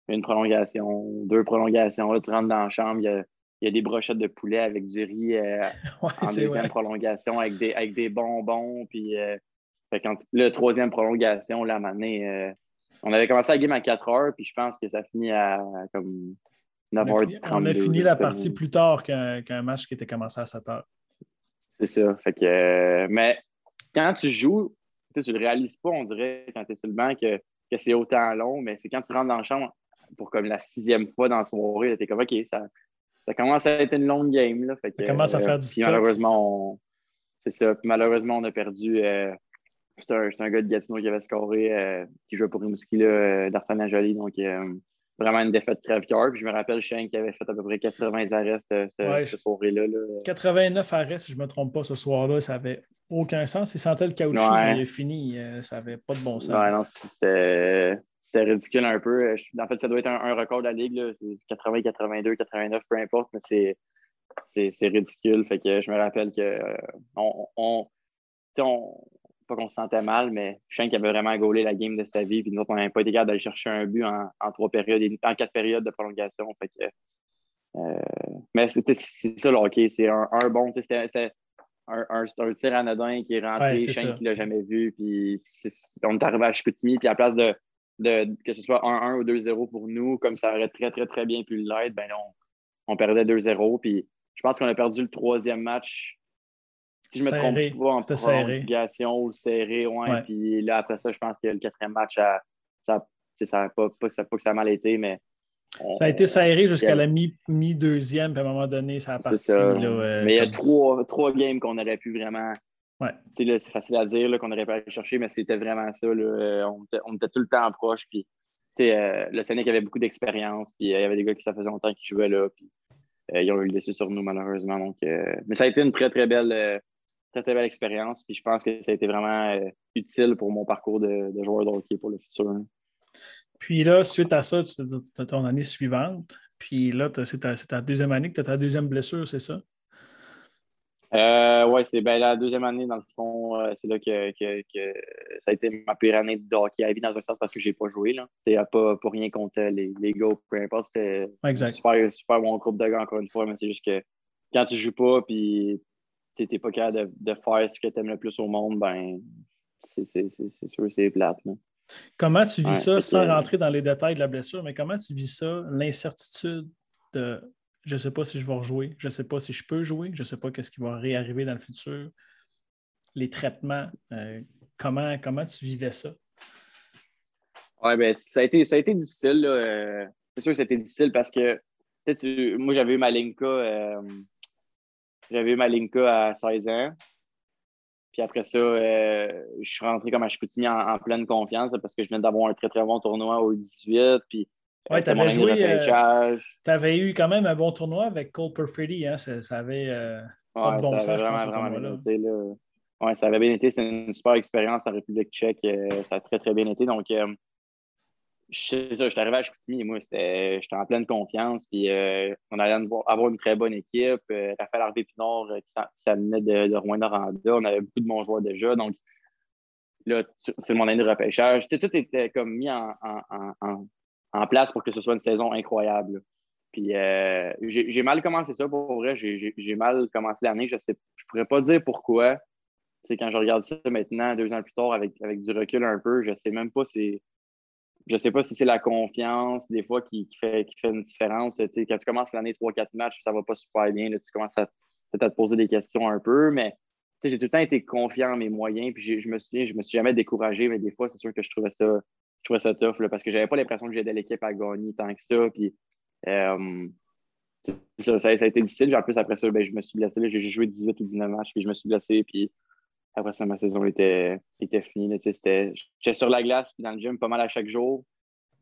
une prolongation, deux prolongations. Là, tu rentres dans la chambre, il y a, des brochettes de poulet avec du riz euh, en deuxième prolongation, avec des, avec des bonbons. Puis euh, quand, le troisième prolongation, là, euh, on avait commencé la game à 4 heures, puis je pense que ça finit à comme 9 h 30 On a fini la partie plus tard qu'un match qui était commencé à 7 heures. C'est ça. Fait que, mais quand tu joues, tu ne le réalises pas, on dirait, quand tu es sur le banc, que, c'est autant long, mais c'est quand tu rentres dans la chambre pour comme la sixième fois dans la soirée, tu es comme OK, ça, ça commence à être une longue game. Là, fait ça commence à faire du stock. Malheureusement, c'est ça. malheureusement, on a perdu. Euh, c'est un, un, gars de Gatineau qui avait scoré, euh, qui jouait pour Rimouski, euh, d'Artana Jolie. Donc, vraiment une défaite crève-cœur. je me rappelle Shane qui avait fait à peu près 80 arrêts cette, soirée-là. 89 arrêts, si je ne me trompe pas, ce soir-là. Ça n'avait aucun sens. Il sentait le caoutchouc quand il est fini. Euh, ça n'avait pas de bon sens. Ouais, non, c'était. ridicule un peu. En fait, ça doit être un, record de la Ligue. C'est 80, 82, 89, peu importe, mais c'est c'est ridicule. Fait que je me rappelle que euh, on, on, pas qu'on se sentait mal, mais Shank avait vraiment gaulé la game de sa vie. Puis nous autres, on n'avait pas été capable d'aller chercher un but en, trois périodes, en quatre périodes de prolongation. Fait que, euh, mais c'était ça le hockey. C'est un, bon, c'était un, un, tir anodin qui est rentré, ouais, qui l'a jamais vu. Puis on est arrivé à Chicoutimi, puis à la place de, de que ce soit 1-1 ou 2-0 pour nous, comme ça aurait très, très, très bien pu l'être, ben on, on perdait 2-0. Puis je pense qu'on a perdu le troisième match si je me trompe pas, en prolongation ou serré, ouais, Puis là, après ça, je pense que le quatrième match, ça n'a ça, pas, pas, que ça a mal été, mais. ça a été serré jusqu'à la mi-deuxième, puis à un moment donné, ça a parti. Euh, mais il y a trois, trois games qu'on aurait pu vraiment. Ouais. C'est facile à dire qu'on aurait pu aller chercher, mais c'était vraiment ça. Là. On, était, on, était, tout le temps proche. Puis, euh, le Sénèque avait beaucoup d'expérience, puis euh, il y avait des gars qui ça faisait longtemps qu'ils jouaient là. Puis, ils ont eu le dessus sur nous, malheureusement. Donc, mais ça a été une très, très belle très, très belle expérience. Puis je pense que ça a été vraiment euh, utile pour mon parcours de, joueur de hockey pour le futur. Puis là, suite à ça, tu as ton année suivante. Puis là, c'est ta, deuxième année que tu as ta deuxième blessure, c'est ça? Euh, oui, c'est ben, la deuxième année, dans le fond, euh, c'est là que, ça a été ma pire année de hockey à vie dans un sens parce que je n'ai pas joué. C'est pas pour rien contre les, les gars, peu importe. C'était un super, super bon groupe de gars, encore une fois, mais c'est juste que quand tu ne joues pas, puis tu n'es pas capable de, faire ce que tu aimes le plus au monde, ben c'est sûr c'est plate. Comment tu vis ça, sans rentrer dans les détails de la blessure, mais comment tu vis ça, l'incertitude de je ne sais pas si je vais rejouer, je ne sais pas si je peux jouer, je ne sais pas qu'est-ce qui va réarriver dans le futur, les traitements, euh, comment, comment tu vivais ça? Oui, ben, ça, a été, ça a été difficile. Euh, c'est sûr que c'était difficile parce que tu, moi, j'avais eu ma Linka. Euh, j'avais eu ma Linka à 16 ans. Puis après ça, euh, je suis rentré comme à Chicoutimi en, pleine confiance parce que je venais d'avoir un très, très bon tournoi au 18. Puis, ouais, tu avais joué. tu avais eu quand même un bon tournoi avec Cole Perfetti. Hein? Ça, ça, avait pas de bon sens, pense, vraiment, là. Ouais, ça avait bien été. C'était une super expérience en République tchèque. ça a très, très bien été. Donc, je suis arrivé à Chicoutimi et moi, j'étais en pleine confiance. Puis euh, on allait avoir une très bonne équipe. Euh, Raphaël Harvey Pinard euh, qui s'amenait de, de Rouen-Noranda. On avait beaucoup de bons joueurs déjà. Donc là, c'est mon année de repêchage. Tout était comme mis en, place pour que ce soit une saison incroyable. Puis j'ai mal commencé ça pour vrai. J'ai mal commencé l'année. Je ne je pourrais pas dire pourquoi. C'est quand je regarde ça maintenant, deux ans plus tard, avec, avec du recul un peu, je ne sais même pas si je ne sais pas si c'est la confiance, des fois, qui, fait, qui fait une différence. quand tu commences l'année 3-4 matchs, ça ne va pas super bien, tu commences à, te poser des questions un peu, mais j'ai tout le temps été confiant en mes moyens. Puis je me souviens, je me suis jamais découragé, mais des fois, c'est sûr que je trouvais ça, je trouvais ça tough parce que je n'avais pas l'impression que j'aidais l'équipe à gagner tant que ça. Puis, euh, ça, a été difficile. En plus, après ça, ben, je me suis blessé. J'ai joué 18 ou 19 matchs, puis je me suis blessé. Puis après ça, ma saison était, était finie. J'étais sur la glace puis dans le gym pas mal à chaque jour,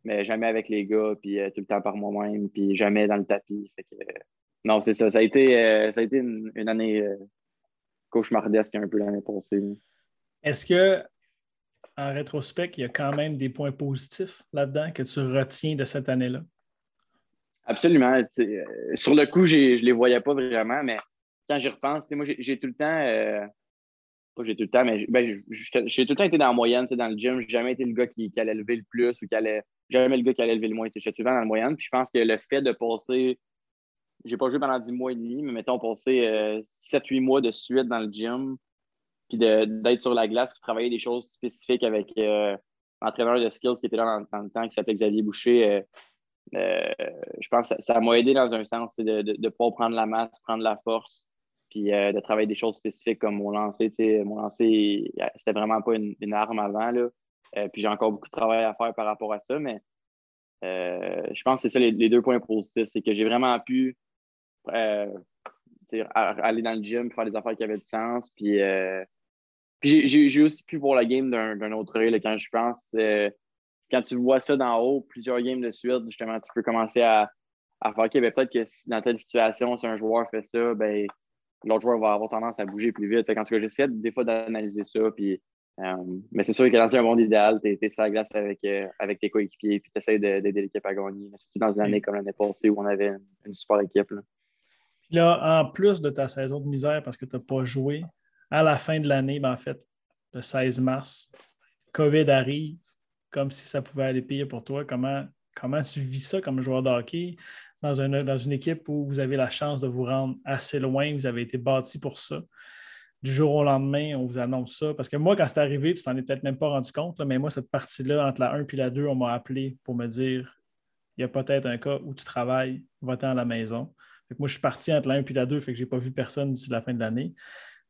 mais jamais avec les gars, puis euh, tout le temps par moi-même, puis jamais dans le tapis. Fait que, non, c'est ça. Ça a été, euh, ça a été une, année euh, cauchemardesque un peu l'année passée. Est-ce que, en rétrospect, il y a quand même des points positifs là-dedans que tu retiens de cette année-là? Absolument. sur le coup, je ne les voyais pas vraiment, mais quand j'y repense, moi, j'ai tout le temps pas j'ai tout le temps, mais ben, j'ai tout le temps été dans la moyenne, dans le gym. J'ai jamais été le gars qui, allait lever le plus ou qui allait. Jamais le gars qui allait lever le moins. J'étais souvent dans la moyenne. Puis je pense que le fait de passer. J'ai pas joué pendant 10 mois et demi, mais mettons passer 7-8 euh, mois de suite dans le gym, puis d'être sur la glace, puis travailler des choses spécifiques avec euh, l'entraîneur de skills qui était là dans, le temps, qui s'appelait Xavier Boucher. Euh, je pense que ça m'a aidé dans un sens de, de, de pouvoir prendre la masse, prendre la force, puis euh, de travailler des choses spécifiques comme mon lancer. Mon lancer, c'était vraiment pas une, arme avant. Là. Euh, puis j'ai encore beaucoup de travail à faire par rapport à ça, mais euh, je pense que c'est ça les, deux points positifs. C'est que j'ai vraiment pu aller dans le gym, faire des affaires qui avaient du sens. Puis, puis j'ai aussi pu voir la game d'un autre œil quand je pense. quand tu vois ça d'en haut, plusieurs games de suite, justement, tu peux commencer à, faire OK, ben, peut-être que dans telle situation, si un joueur fait ça, ben l'autre joueur va avoir tendance à bouger plus vite. en tout cas, j'essaie des fois d'analyser ça. Puis, euh, mais c'est sûr que dans un monde idéal, tu es, sur la glace avec, euh, avec tes coéquipiers puis tu essaies d'aider l'équipe à gagner. surtout dans une année comme l'année passée où on avait une, super équipe. Là. Puis là, en plus de ta saison de misère parce que tu n'as pas joué, à la fin de l'année, ben, en fait, le 16 mars, COVID arrive, comme si ça pouvait aller pire pour toi. Comment, comment tu vis ça comme joueur de hockey? Dans une, équipe où vous avez la chance de vous rendre assez loin, vous avez été bâti pour ça. Du jour au lendemain, on vous annonce ça. Parce que moi, quand c'est arrivé, tu t'en es peut-être même pas rendu compte, mais moi, cette partie-là, entre la 1 et la 2, on m'a appelé pour me dire il y a peut-être un cas où tu travailles, va-t'en à la maison. moi, je suis parti entre la 1 et la 2, fait que je n'ai pas vu personne d'ici la fin de l'année.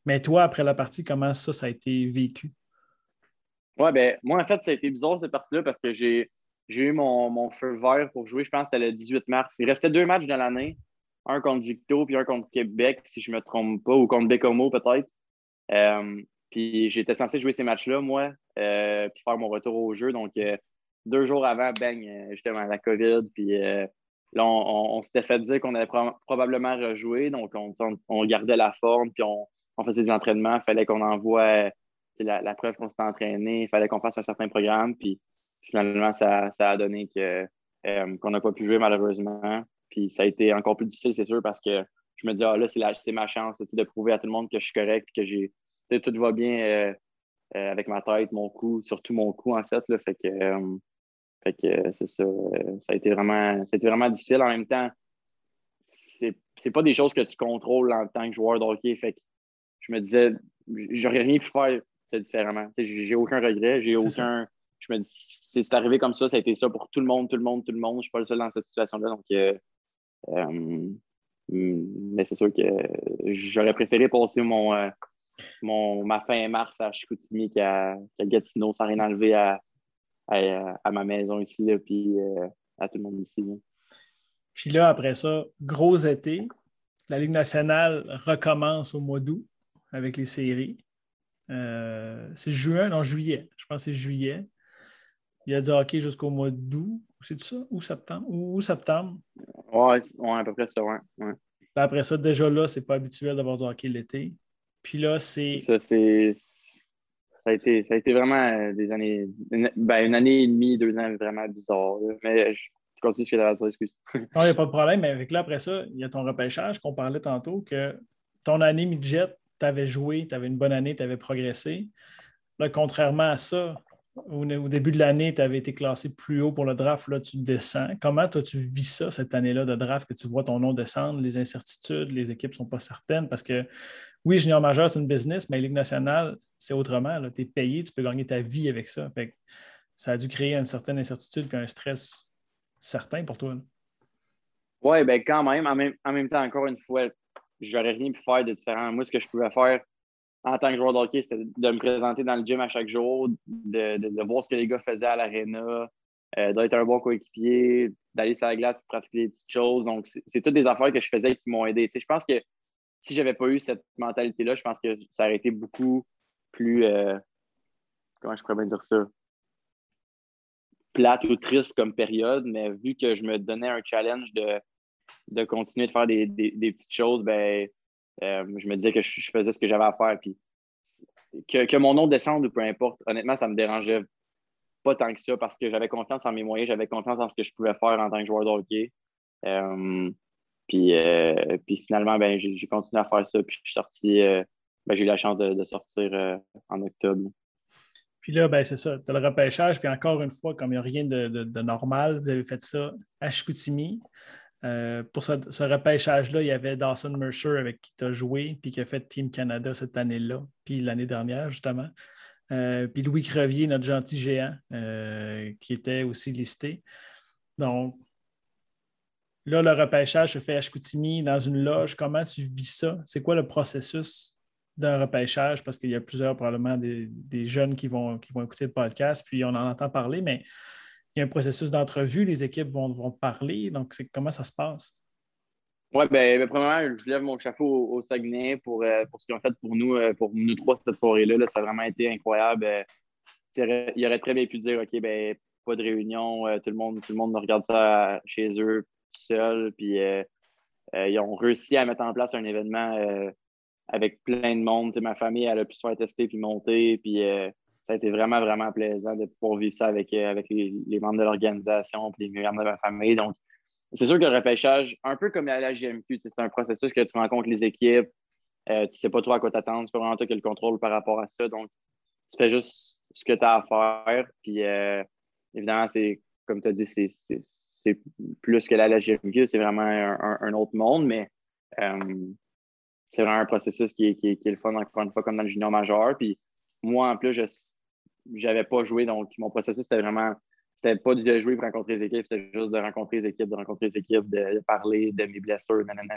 Mais toi, après la partie, comment ça, ça a été vécu? Oui, ben moi, en fait, ça a été bizarre cette partie-là parce que j'ai j'ai eu mon, feu vert pour jouer, je pense que c'était le 18 mars. Il restait deux matchs de l'année, un contre Victo puis un contre Québec, si je ne me trompe pas, ou contre Bécomo peut-être. Euh, puis j'étais censé jouer ces matchs-là, moi, euh, puis faire mon retour au jeu. Donc, euh, deux jours avant, bang, justement, la COVID. Puis là, on, s'était fait dire qu'on allait probablement rejouer. Donc, on, gardait la forme, puis on, faisait des entraînements. Il fallait qu'on envoie la, la, preuve qu'on s'était entraîné. Il fallait qu'on fasse un certain programme. Puis finalement, ça, a donné que, euh, qu'on n'a pas pu jouer malheureusement. Puis ça a été encore plus difficile, c'est sûr, parce que je me dis, ah là, c'est, ma chance de prouver à tout le monde que je suis correct, que j'ai, tout va bien euh, euh, avec ma tête, mon cou, surtout mon cou, en fait. Là, fait que, fait que c'est ça. ça, a été vraiment, ça vraiment difficile. En même temps, c'est, c'est pas des choses que tu contrôles en tant que joueur de hockey. Fait que je me disais, j'aurais rien pu faire différemment. J'ai aucun regret, j'ai aucun je me dis, c'est arrivé comme ça, ça a été ça pour tout le monde, tout le monde, tout le monde. Je ne suis pas le seul dans cette situation-là. Donc, euh, euh, mais c'est sûr que j'aurais préféré passer mon, euh, ma fin mars à Chicoutimi qu'à Gatineau sans rien enlever à, à, ma maison ici, là, puis à tout le monde ici. Puis là, après ça, gros été, la Ligue nationale recommence au mois d'août avec les séries. c'est juin, non, juillet. Je pense que c'est juillet. Il y a du hockey jusqu'au mois d'août. C'est ça? Ou septembre? Ou, septembre? Oui, ouais, à peu près ça, ouais. Après ça, déjà là, c'est pas habituel d'avoir du hockey l'été. Puis là, c'est. Ça, c'est. Ça a, été, ça a été vraiment euh, des années. Une, ben, une année et demie, deux ans vraiment bizarre. Mais je continue ce que tu as dire, excuse. Non, il n'y a pas de problème, mais avec là, après ça, il y a ton repêchage qu'on parlait tantôt, que ton année midget, tu avais joué, tu avais une bonne année, tu avais progressé. Là, contrairement à ça, au, début de l'année, tu avais été classé plus haut pour le draft, là, tu descends. Comment toi, tu vis ça cette année-là de draft, que tu vois ton nom descendre, les incertitudes, les équipes ne sont pas certaines? Parce que oui, junior majeur, c'est une business, mais Ligue nationale, c'est autrement. Tu es payé, tu peux gagner ta vie avec ça. ça a dû créer une certaine incertitude et un stress certain pour toi. Oui, ben quand même en, même. en même temps, encore une fois, j'aurais rien pu faire de différent. Moi, ce que je pouvais faire, en tant que joueur de hockey, c'était de me présenter dans le gym à chaque jour, de, voir ce que les gars faisaient à l'aréna, euh, d'être un bon coéquipier, d'aller sur la glace pour pratiquer des petites choses. Donc, c'est toutes des affaires que je faisais qui m'ont aidé. je pense que si je n'avais pas eu cette mentalité-là, je pense que ça aurait été beaucoup plus. Euh, comment je pourrais bien dire ça? Plate ou triste comme période, mais vu que je me donnais un challenge de, continuer de faire des, des petites choses, ben euh, je me disais que je, faisais ce que j'avais à faire. Puis que, mon nom descende ou peu importe, honnêtement, ça me dérangeait pas tant que ça parce que j'avais confiance en mes moyens, j'avais confiance en ce que je pouvais faire en tant que joueur de hockey. Euh, puis, euh, puis finalement, ben, j'ai continué à faire ça. Puis je suis sorti, ben, j'ai eu la chance de, sortir en octobre. Puis là, ben, c'est ça, tu as le repêchage. Puis encore une fois, comme il n'y a rien de, de, normal, vous avez fait ça à Chicoutimi. Euh, pour ce, repêchage-là, il y avait Dawson Mercer avec qui tu as joué, puis qui a fait Team Canada cette année-là, puis l'année dernière, justement. Euh, puis Louis Crevier, notre gentil géant, euh, qui était aussi listé. Donc, là, le repêchage se fait à Chicoutimi, dans une loge. Comment tu vis ça? C'est quoi le processus d'un repêchage? Parce qu'il y a plusieurs, probablement, des, jeunes qui vont, qui vont écouter le podcast, puis on en entend parler, mais il y a un processus d'entrevue, les équipes vont, parler. Donc, comment ça se passe? Oui, bien, ben, premièrement, je lève mon chapeau au, Saguenay pour, euh, pour ce qu'ils ont fait pour nous, euh, pour nous trois cette soirée-là. Ça a vraiment été incroyable. Euh, il aurait très bien pu dire OK, ben, pas de réunion, tout, le monde, tout le monde regarde ça chez eux seul. Puis ils ont réussi à mettre en place un événement avec plein de monde. ma famille, elle a pu se faire tester puis monter. Puis ça a été vraiment, vraiment plaisant de pouvoir vivre ça avec, euh, avec les, membres de l'organisation et les membres de ma famille. Donc, c'est sûr que le repêchage, un peu comme la GMQ, c'est un processus que tu rencontres les équipes, euh, tu ne sais pas trop à quoi t'attendre, c'est pas vraiment toi qui le contrôle par rapport à ça. Donc, tu fais juste ce que tu as à faire. Puis, euh, évidemment, c'est comme tu as dit, c'est plus que la GMQ, c'est vraiment un, autre monde, mais c'est vraiment un processus qui est, qui, qui est, le fun, encore une fois, comme dans le junior majeur. Puis, moi, en plus, je n'avais pas joué, donc mon processus, c'était vraiment, c'était pas de jouer pour rencontrer les équipes, c'était juste de rencontrer les équipes, de rencontrer les équipes, de, parler de mes blessures, nanana.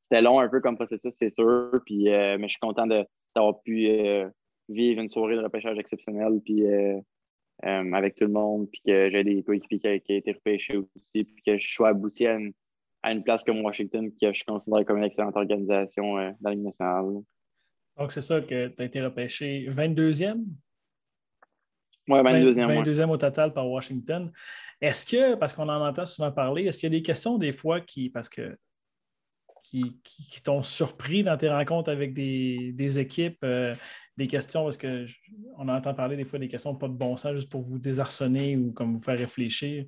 c'était long un peu comme processus, c'est sûr, puis, euh, mais je suis content d'avoir pu euh, vivre une soirée de repêchage exceptionnelle, puis euh, avec tout le monde, puis que j'ai des coéquipiers qui, qui ont été repêchés aussi, puis que je sois abouti à une, place comme Washington, que je considère comme une excellente organisation dans la Ligue. Donc, c'est ça que tu as été repêché 22e? Oui, 22e. 22e au total par Washington. Est-ce que, parce qu'on en entend souvent parler, est-ce qu'il y a des questions des fois qui, parce que, qui, qui, t'ont surpris dans tes rencontres avec des, équipes, euh, des questions, parce qu'on entend parler des fois des questions pas de bon sens juste pour vous désarçonner ou comme vous faire réfléchir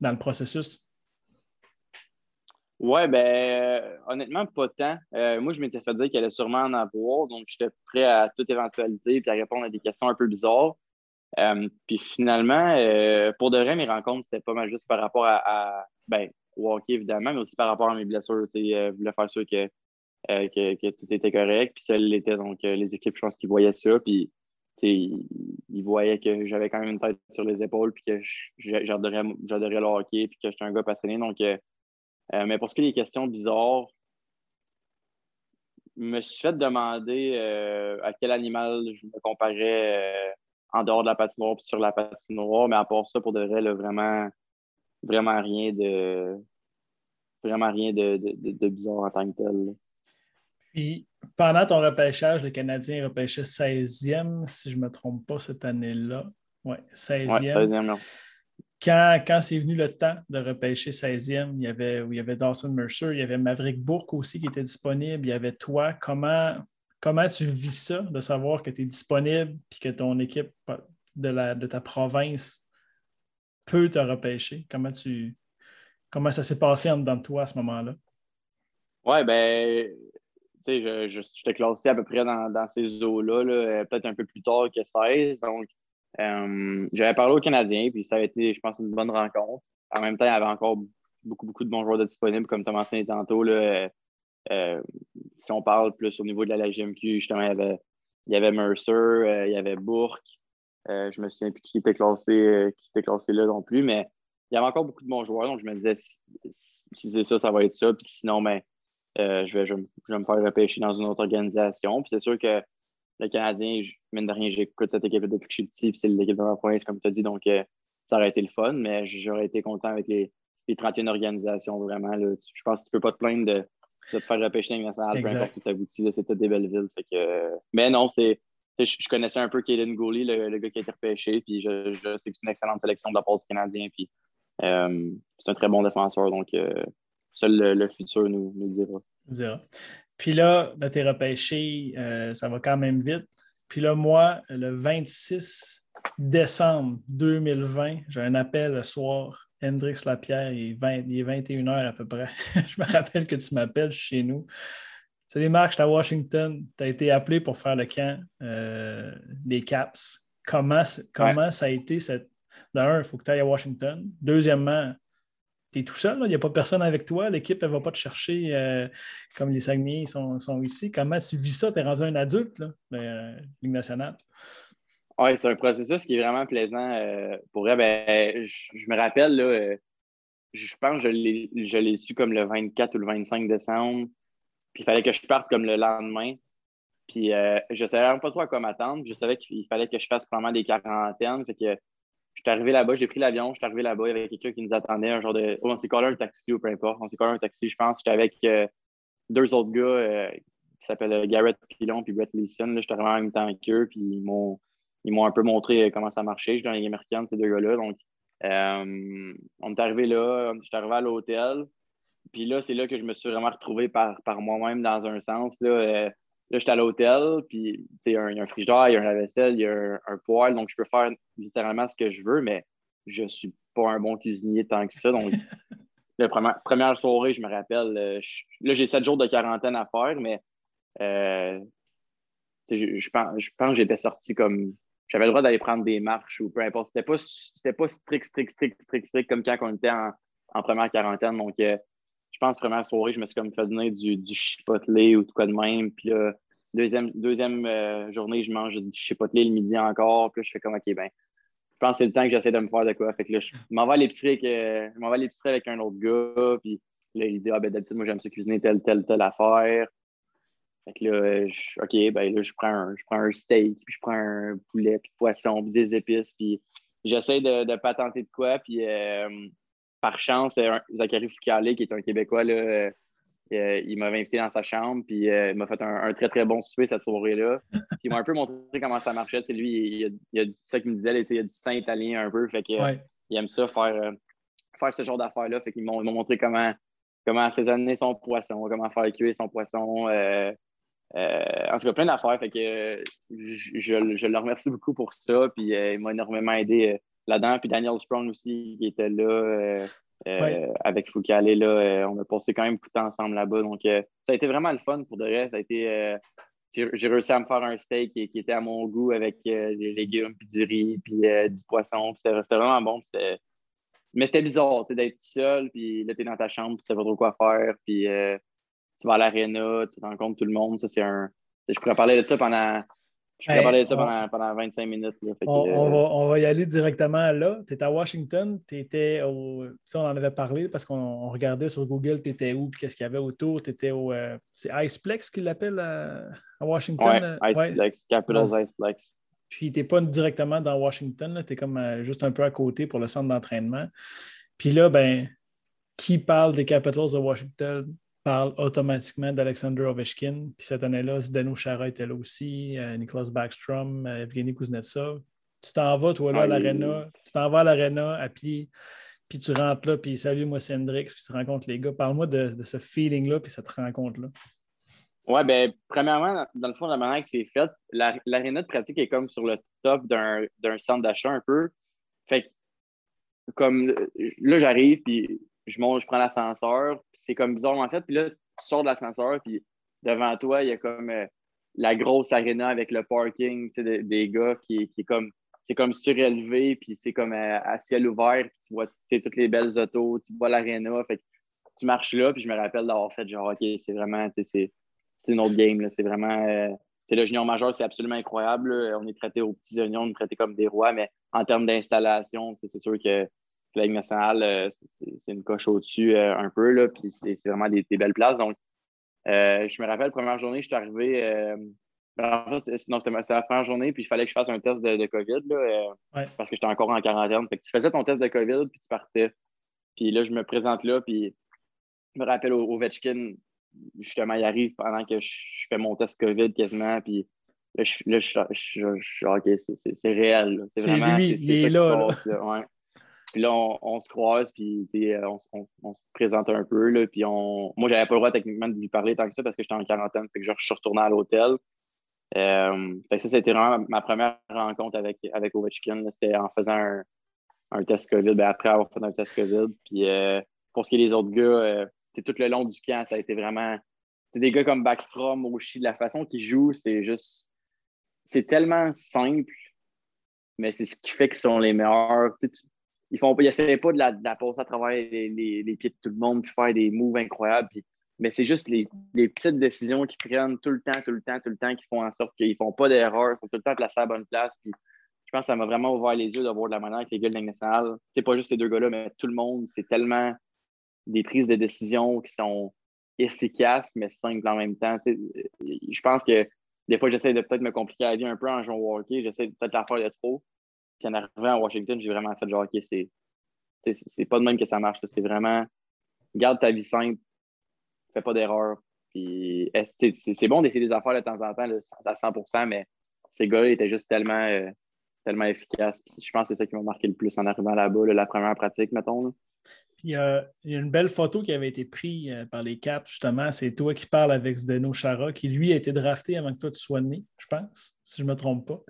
dans le processus? Oui, ben euh, honnêtement, pas tant. Euh, moi, je m'étais fait dire qu'il allait sûrement en avoir, donc j'étais prêt à toute éventualité et à répondre à des questions un peu bizarres. Euh, puis finalement, pour de vrai, mes rencontres, c'était pas mal juste par rapport à, ben, au hockey, évidemment, mais aussi par rapport à mes blessures. Je voulais faire sûr que, que, tout était correct. Puis ça l'était. Donc, les équipes, je pense qu'ils voyaient ça. Puis ils, voyaient que j'avais quand même une tête sur les épaules, puis que j'adorais le hockey, puis que j'étais un gars passionné. Donc, euh, mais pour ce qui est des questions bizarres, je me suis fait demander euh, à quel animal je me comparais en dehors de la patinoire puis sur la patinoire. Mais à part ça, pour de vrai, vraiment, vraiment rien de vraiment rien de, bizarre en tant que tel. Puis, pendant ton repêchage, le Canadien repêchait 16e, si je ne me trompe pas, cette année-là. Oui, 16e. Quand, quand c'est venu le temps de repêcher 16e, il y, avait, il y avait Dawson Mercer, il y avait Maverick Bourque aussi qui était disponible, il y avait toi. Comment, comment tu vis ça, de savoir que tu es disponible et que ton équipe de, la, de ta province peut te repêcher? Comment, tu, comment ça s'est passé en dedans de toi à ce moment-là? Oui, ben, tu sais, je, je, classé à peu près dans, ces eaux-là, euh, peut-être un peu plus tard que 16. Donc, euh, j'avais parlé aux Canadiens, puis ça a été, je pense, une bonne rencontre. En même temps, il y avait encore beaucoup, beaucoup de bons joueurs disponibles, comme Thomas mentionné tantôt. Là, euh, si on parle plus au niveau de la GMQ, justement, il y avait, il y avait Mercer, il y avait Bourque. je me souviens plus qui était classé, qui était classé là non plus, mais il y avait encore beaucoup de bons joueurs. Donc, je me disais, si, c'est ça, ça va être ça. Puis sinon, ben, je, vais, je, vais me faire repêcher dans une autre organisation. Puis c'est sûr que le Canadien, mine de rien, j'écoute cette équipe depuis que je suis petit, puis c'est l'équipe de ma province, comme tu as dit, donc euh, ça aurait été le fun, mais j'aurais été content avec les, les 31 organisations, vraiment. Je pense que tu ne peux pas te plaindre de, de te faire repêcher nationale, peu importe où tu aboutis, c'est des belles villes. Fait que, mais non, c'est. Je, connaissais un peu Kaden Gooley, le, gars qui a été repêché, puis je, sais que c'est une excellente sélection de la part du Canadien, puis euh, c'est un très bon défenseur, donc euh, seul le, futur nous, nous dira. dira. Puis là, ben, tu es repêché, euh, ça va quand même vite. Puis là, moi, le 26 décembre 2020, j'ai un appel le soir. Hendrix Lapierre, il est, 21h à peu près. je me rappelle que tu m'appelles chez nous. C'est des marques à Washington. Tu as été appelé pour faire le camp euh, des Caps. Comment, comment ça a été cette. D'un, il faut que tu ailles à Washington. Deuxièmement, tu es tout seul, il n'y a pas personne avec toi, l'équipe ne va pas te chercher euh, comme les Saguenay sont, sont, ici. Comment tu vis ça? Tu es rendu un adulte, là, euh, Ligue nationale. Oui, c'est un processus qui est vraiment plaisant. Euh, pour vrai, ben, je, me rappelle, là, je pense que je l'ai su comme le 24 ou le 25 décembre. Puis il fallait que je parte comme le lendemain. Puis je ne savais pas trop à quoi m'attendre. Je savais qu'il fallait que je fasse probablement des quarantaines. Fait que je suis arrivé là-bas, j'ai pris l'avion, je suis arrivé là-bas, il y avait quelqu'un qui nous attendait, un genre de. On s'est collé un taxi ou peu importe. On s'est collé un taxi, je pense. J'étais avec euh, deux autres gars euh, qui s'appellent euh, Garrett Pilon puis Brett Leeson. J'étais vraiment en même temps qu'eux, puis ils m'ont, ils m'ont un peu montré comment ça marchait. Je suis dans les américaines, ces deux gars-là. Donc, on est arrivé là, je suis arrivé à l'hôtel. Puis là, c'est là que je me suis vraiment retrouvé par, par moi-même dans un sens. Là, Là, j'étais à l'hôtel, puis il y a un frigidaire, il y a un lave-vaisselle, il y a un, poêle, donc je peux faire littéralement ce que je veux, mais je ne suis pas un bon cuisinier tant que ça. Donc, la première, soirée, je me rappelle, euh, là, j'ai sept jours de quarantaine à faire, mais euh, je, pense, je pense que j'étais sorti comme. J'avais le droit d'aller prendre des marches ou peu importe. C'était pas, pas strict, strict, strict, strict, strict, comme quand on était en, première quarantaine. Donc, euh, pense, première soirée, je me suis comme fait donner du, du chipotelé ou tout quoi de même. Puis là, deuxième, deuxième euh, journée, je mange du chipotelé le midi encore. Puis je fais comme, OK, ben, je pense que c'est le temps que j'essaie de me faire de quoi. Fait que là, je m'en vais à l'épicerie avec, euh, avec un autre gars. Puis là, il dit, ah, ben, d'habitude, moi, j'aime ça cuisiner telle, telle, telle affaire. Fait que là, OK, ben là, je prends, un, je prends un steak, puis je prends un poulet, puis poisson, puis des épices, puis j'essaie de, de patenter de quoi, puis euh, par chance, euh, Zachary Foucalé, qui est un Québécois, là, euh, euh, il m'avait invité dans sa chambre, puis il m'a fait un, très, très bon souper cette soirée-là. Puis il m'a un peu montré comment ça marchait. lui, il, y a, ça qu'il me disait, il y a du sang italien un peu, fait que, il aime ça, faire, faire ce genre d'affaires-là. Fait qu'il m'a montré comment, comment assaisonner son poisson, comment faire cuire son poisson. en tout cas, plein d'affaires. Fait que je, je, le remercie beaucoup pour ça. Puis il m'a énormément aidé là-dedans. Puis Daniel Sprong aussi, qui était là euh, euh, avec Foucault. Là, euh, on a passé quand même beaucoup de temps ensemble là-bas. Donc, ça a été vraiment le fun pour de vrai. Ça a été. j'ai réussi à me faire un steak qui, était à mon goût avec des légumes, puis du riz, puis du poisson. C'était vraiment bon. Mais c'était bizarre d'être seul, puis là, tu es dans ta chambre, tu sais pas trop quoi faire, puis tu vas à l'aréna, tu rencontres tout le monde. Ça, c'est un. Je pourrais parler de ça pendant je peux parler de ça pendant, 25 minutes. Euh, on, va, y aller directement là. Tu étais à Washington, tu étais au. on en avait parlé parce qu'on regardait sur Google, tu étais où, puis qu'est-ce qu'il y avait autour. Tu étais au. Euh, c'est Iceplex qu'ils l'appellent à, Washington? Oui, Iceplex, Capitals Iceplex. puis tu n'es pas directement dans Washington, tu es comme euh, juste un peu à côté pour le centre d'entraînement. Puis là, ben, qui parle des Capitals de Washington? Parle automatiquement d'Alexander Ovechkin. Puis cette année-là, Zdeno Chara était là aussi, euh, Niklas Backstrom, euh, Evgeny Kuznetsov. Tu t'en vas, toi, là, à l'aréna. Tu t'en vas à l'aréna à pied, puis tu rentres là, puis salut, moi, c'est Hendrix, puis tu rencontres les gars. Parle-moi de, ce feeling-là, puis cette rencontre-là. Ouais, ben, premièrement, dans le fond, la manière que c'est fait, l'aréna de pratique est comme sur le top d'un centre d'achat un peu. Fait que, comme là, j'arrive, puis je monte, je prends l'ascenseur, c'est comme bizarre en fait. Puis là, tu sors de l'ascenseur, puis devant toi, il y a comme euh, la grosse aréna avec le parking des gars qui, qui est comme c'est comme surélevé, puis c'est comme euh, à, ciel ouvert, puis tu vois toutes les belles autos, tu vois l'aréna. Fait que tu marches là, puis je me rappelle d'avoir fait genre, OK, c'est vraiment, c'est une autre game. C'est vraiment. Euh, le junior majeur, c'est absolument incroyable. On est traité aux petits oignons, on est traité comme des rois, mais en termes d'installation, c'est sûr que la Ligue nationale, euh, c'est une coche au-dessus euh, un peu, là, puis c'est vraiment des, belles places. Donc, euh, je me rappelle, première journée, je suis arrivé. non, c'était la première journée, puis il fallait que je fasse un test de, COVID, parce que j'étais encore en quarantaine. Fait que tu faisais ton test de COVID, puis tu partais. Puis là, je me présente là, puis je me rappelle au, Ovechkin, justement, il arrive pendant que je, fais mon test COVID quasiment, puis là, je, suis OK, c'est réel. C'est vraiment, c'est ça là, là. Puis là, on, se croise, puis on, on, se présente un peu. Là, puis on... Moi, j'avais pas le droit techniquement de lui parler tant que ça parce que j'étais en quarantaine. Fait que je suis retourné à l'hôtel. Euh, fait que ça, c'était vraiment ma première rencontre avec, avec Ovechkin. C'était en faisant un, test COVID, ben, après avoir fait un test COVID. Puis euh, pour ce qui est des autres gars, euh, tout le long du camp, ça a été vraiment. Des gars comme Backstrom, Oshie, la façon qu'ils jouent, c'est juste. C'est tellement simple, mais c'est ce qui fait qu'ils sont les meilleurs. Tu, ils font ils pas de la, passer à travers les, pieds de tout le monde puis faire des moves incroyables. mais c'est juste les, petites décisions qu'ils prennent tout le temps, tout le temps, tout le temps qui font en sorte qu'ils font pas d'erreur, ils sont tout le temps placés à la bonne place. Puis je pense que ça m'a vraiment ouvert les yeux de voir de la manière que les gars de la nationale, c'est pas juste ces deux gars-là, mais tout le monde, c'est tellement des prises de décision qui sont efficaces, mais simples en même temps. je pense que des fois, j'essaie de peut-être me compliquer la vie un peu en jouant au hockey. J'essaie peut-être de la faire de trop. Puis en arrivant à Washington, j'ai vraiment fait genre, OK, c'est, c'est, pas de même que ça marche. C'est vraiment, garde ta vie simple, fais pas d'erreur. Puis c'est, bon d'essayer des affaires de temps en temps à 100% mais ces gars-là étaient juste tellement, euh, tellement efficaces. je pense que c'est ça qui m'a marqué le plus en arrivant là-bas, la première pratique, mettons. Puis euh, il y a une belle photo qui avait été prise euh, par les Caps, justement. C'est toi qui parles avec Zdeno Chara, qui lui a été drafté avant que toi tu sois né, je pense, si je ne me trompe pas.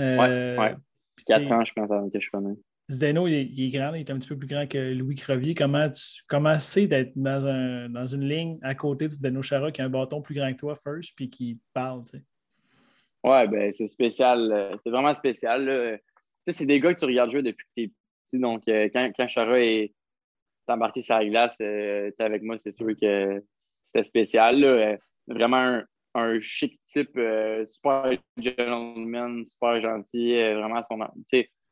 Euh, ouais, puis 4 ans, je pense, avant que je connais. Zdeno, il est, grand, il est un petit peu plus grand que Louis Crevier. Comment tu comment c'est d'être dans, un, dans une ligne à côté de Zdeno Chara qui a un bâton plus grand que toi, first, puis qui parle, tu sais? Ouais, ben c'est spécial. Euh, c'est vraiment spécial. Tu sais, c'est des gars que tu regardes jouer depuis que tu es petit. Donc, euh, quand, quand Chara est embarqué sur la glace, euh, avec moi, c'est sûr que c'était spécial. Vraiment un, un chic type, euh, super gentleman, super gentil, euh, vraiment son.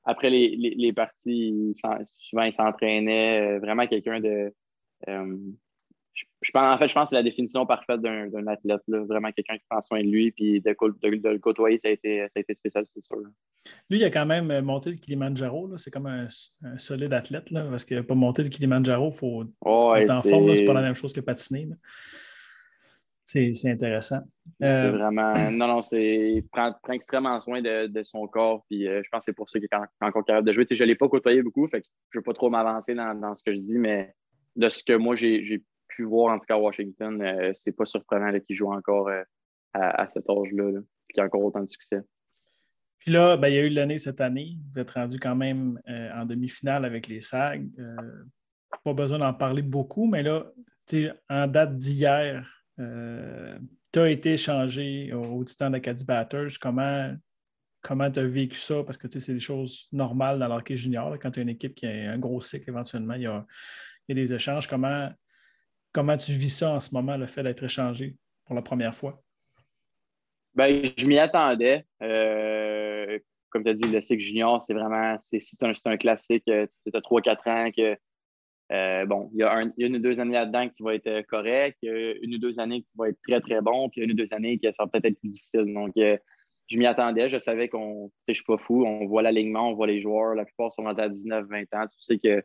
Après les, les, les parties, souvent il s'entraînait, euh, vraiment quelqu'un de. Je, pense, en fait, je pense que c'est la définition parfaite d'un athlète, vraiment quelqu'un qui prend soin de lui, puis de, de, le côtoyer, ça a été, ça a été spécial, c'est sûr. Lui, il a quand même monté le Kilimanjaro, c'est comme un, solide athlète, là, parce n'a pas monté le Kilimanjaro, il faut être en forme, c'est pas la même chose que patiner. C'est intéressant. C'est euh, vraiment. Non, non, c'est. Prend, prend extrêmement soin de, son corps. Puis euh, je pense que c'est pour ça qu'il est encore capable de jouer. je ne l'ai pas côtoyé beaucoup, fait que je ne veux pas trop m'avancer dans, ce que je dis, mais de ce que moi j'ai pu voir, en tout cas à Washington, euh, c'est pas surprenant qu'il joue encore à, cet âge-là, là, puis qu'il a encore autant de succès. Puis là, ben, il y a eu l'année cette année. Vous êtes rendu quand même en demi-finale avec les SAG. pas besoin d'en parler beaucoup, mais là, en date d'hier, euh, tu as été échangé au, Titan d'Acadie Batters. Comment comment tu as vécu ça? Parce que c'est des choses normales dans l'hockey junior. quand tu as une équipe qui a un gros cycle, éventuellement, il y a, des échanges. Comment, comment tu vis ça en ce moment, le fait d'être échangé pour la première fois? Ben, je m'y attendais. Euh, comme tu as dit, le cycle junior, c'est vraiment c'est un, un, classique. Tu as 3-4 ans que euh, bon, il y, a une ou deux années là-dedans que tu vas être euh, correct, une ou deux années que tu être très, très bon, puis une ou deux années que ça va peut-être être plus difficile. Donc, euh, je m'y attendais. Je savais qu'on, je suis pas fou, on voit l'alignement, on voit les joueurs. La plupart sont à 19, 20 ans. Tu sais que,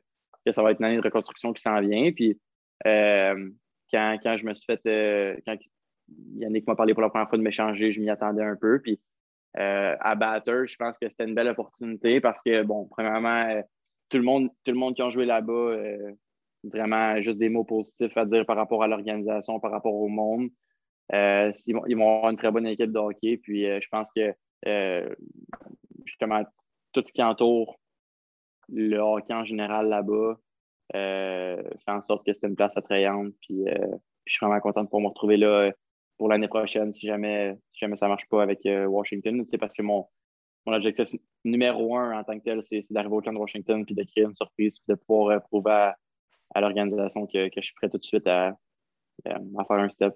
ça va être une année de reconstruction qui s'en vient. Puis euh, quand, je me suis fait, quand Yannick m'a parlé pour la première fois de m'échanger, je m'y attendais un peu. Puis à Batter, je pense que c'était une belle opportunité parce que, bon, premièrement, tout le monde, tout le monde qui a joué là-bas, vraiment juste des mots positifs à dire par rapport à l'organisation, par rapport au monde. Euh, ils, vont, avoir une très bonne équipe de hockey. Puis euh, je pense que euh, justement, tout ce qui entoure le hockey en général là-bas fait en sorte que c'était une place attrayante. Puis, je suis vraiment content de pouvoir me retrouver là pour l'année prochaine si jamais, si jamais ça ne marche pas avec Washington. C'est parce que mon, mon objectif numéro un en tant que tel, c'est d'arriver au camp de Washington puis de créer une surprise puis de pouvoir prouver à, l'organisation que, je suis prêt tout de suite à, à faire un step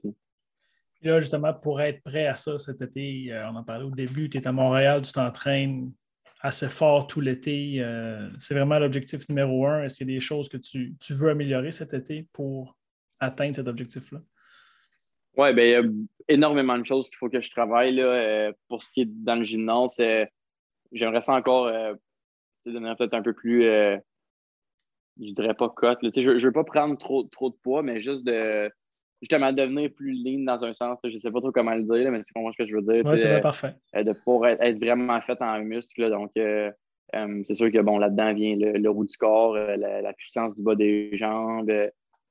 là, justement, pour être prêt à ça cet été, euh, on en parlait au début, tu es à Montréal, tu t'entraînes assez fort tout l'été. Euh, c'est vraiment l'objectif numéro un. Est-ce qu'il y a des choses que tu, veux améliorer cet été pour atteindre cet objectif-là? Oui, bien, il y a énormément de choses qu'il faut que je travaille. Là, euh, pour ce qui est dans le gymnase, j'aimerais ça encore donner peut-être un peu plus, je ne dirais pas cote. Je ne veux pas prendre trop, trop de poids, mais juste de justement devenir plus lean dans un sens. Je ne sais pas trop comment le dire, mais c'est comment ce que je veux dire. Oui, c'est parfait. Euh, de pouvoir être, vraiment fait en muscle. donc, euh, euh, c'est sûr que bon, là-dedans vient le, roue du corps, la, puissance du bas des jambes,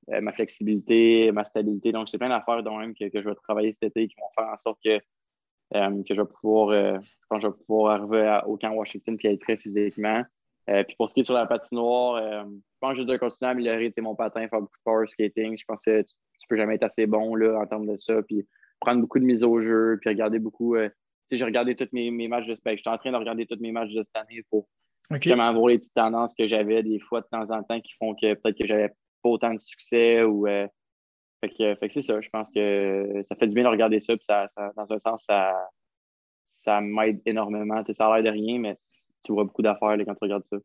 ma flexibilité, ma stabilité. Donc, c'est plein d'affaires même que, que, je vais travailler cet été qui vont faire en sorte que, que je vais pouvoir, quand je vais pouvoir arriver au camp Washington et être prêt physiquement. puis pour ce qui est sur la patinoire, je pense que je dois continuer à améliorer mon patin, faire beaucoup de power skating. Je pense que tu, ne peux jamais être assez bon là, en termes de ça. Puis prendre beaucoup de mise au jeu, puis regarder beaucoup. Euh, j'ai regardé tous mes, matchs de ben, Je suis en train de regarder tous mes matchs de cette année pour vraiment voir les petites tendances que j'avais des fois de temps en temps qui font que peut-être que j'avais pas autant de succès ou. Euh, fait que, c'est ça. Je pense que ça fait du bien de regarder ça. Puis ça, dans un sens, ça, ça m'aide énormément. ça a l'air de rien, mais tu vois beaucoup d'affaires quand tu regardes ça.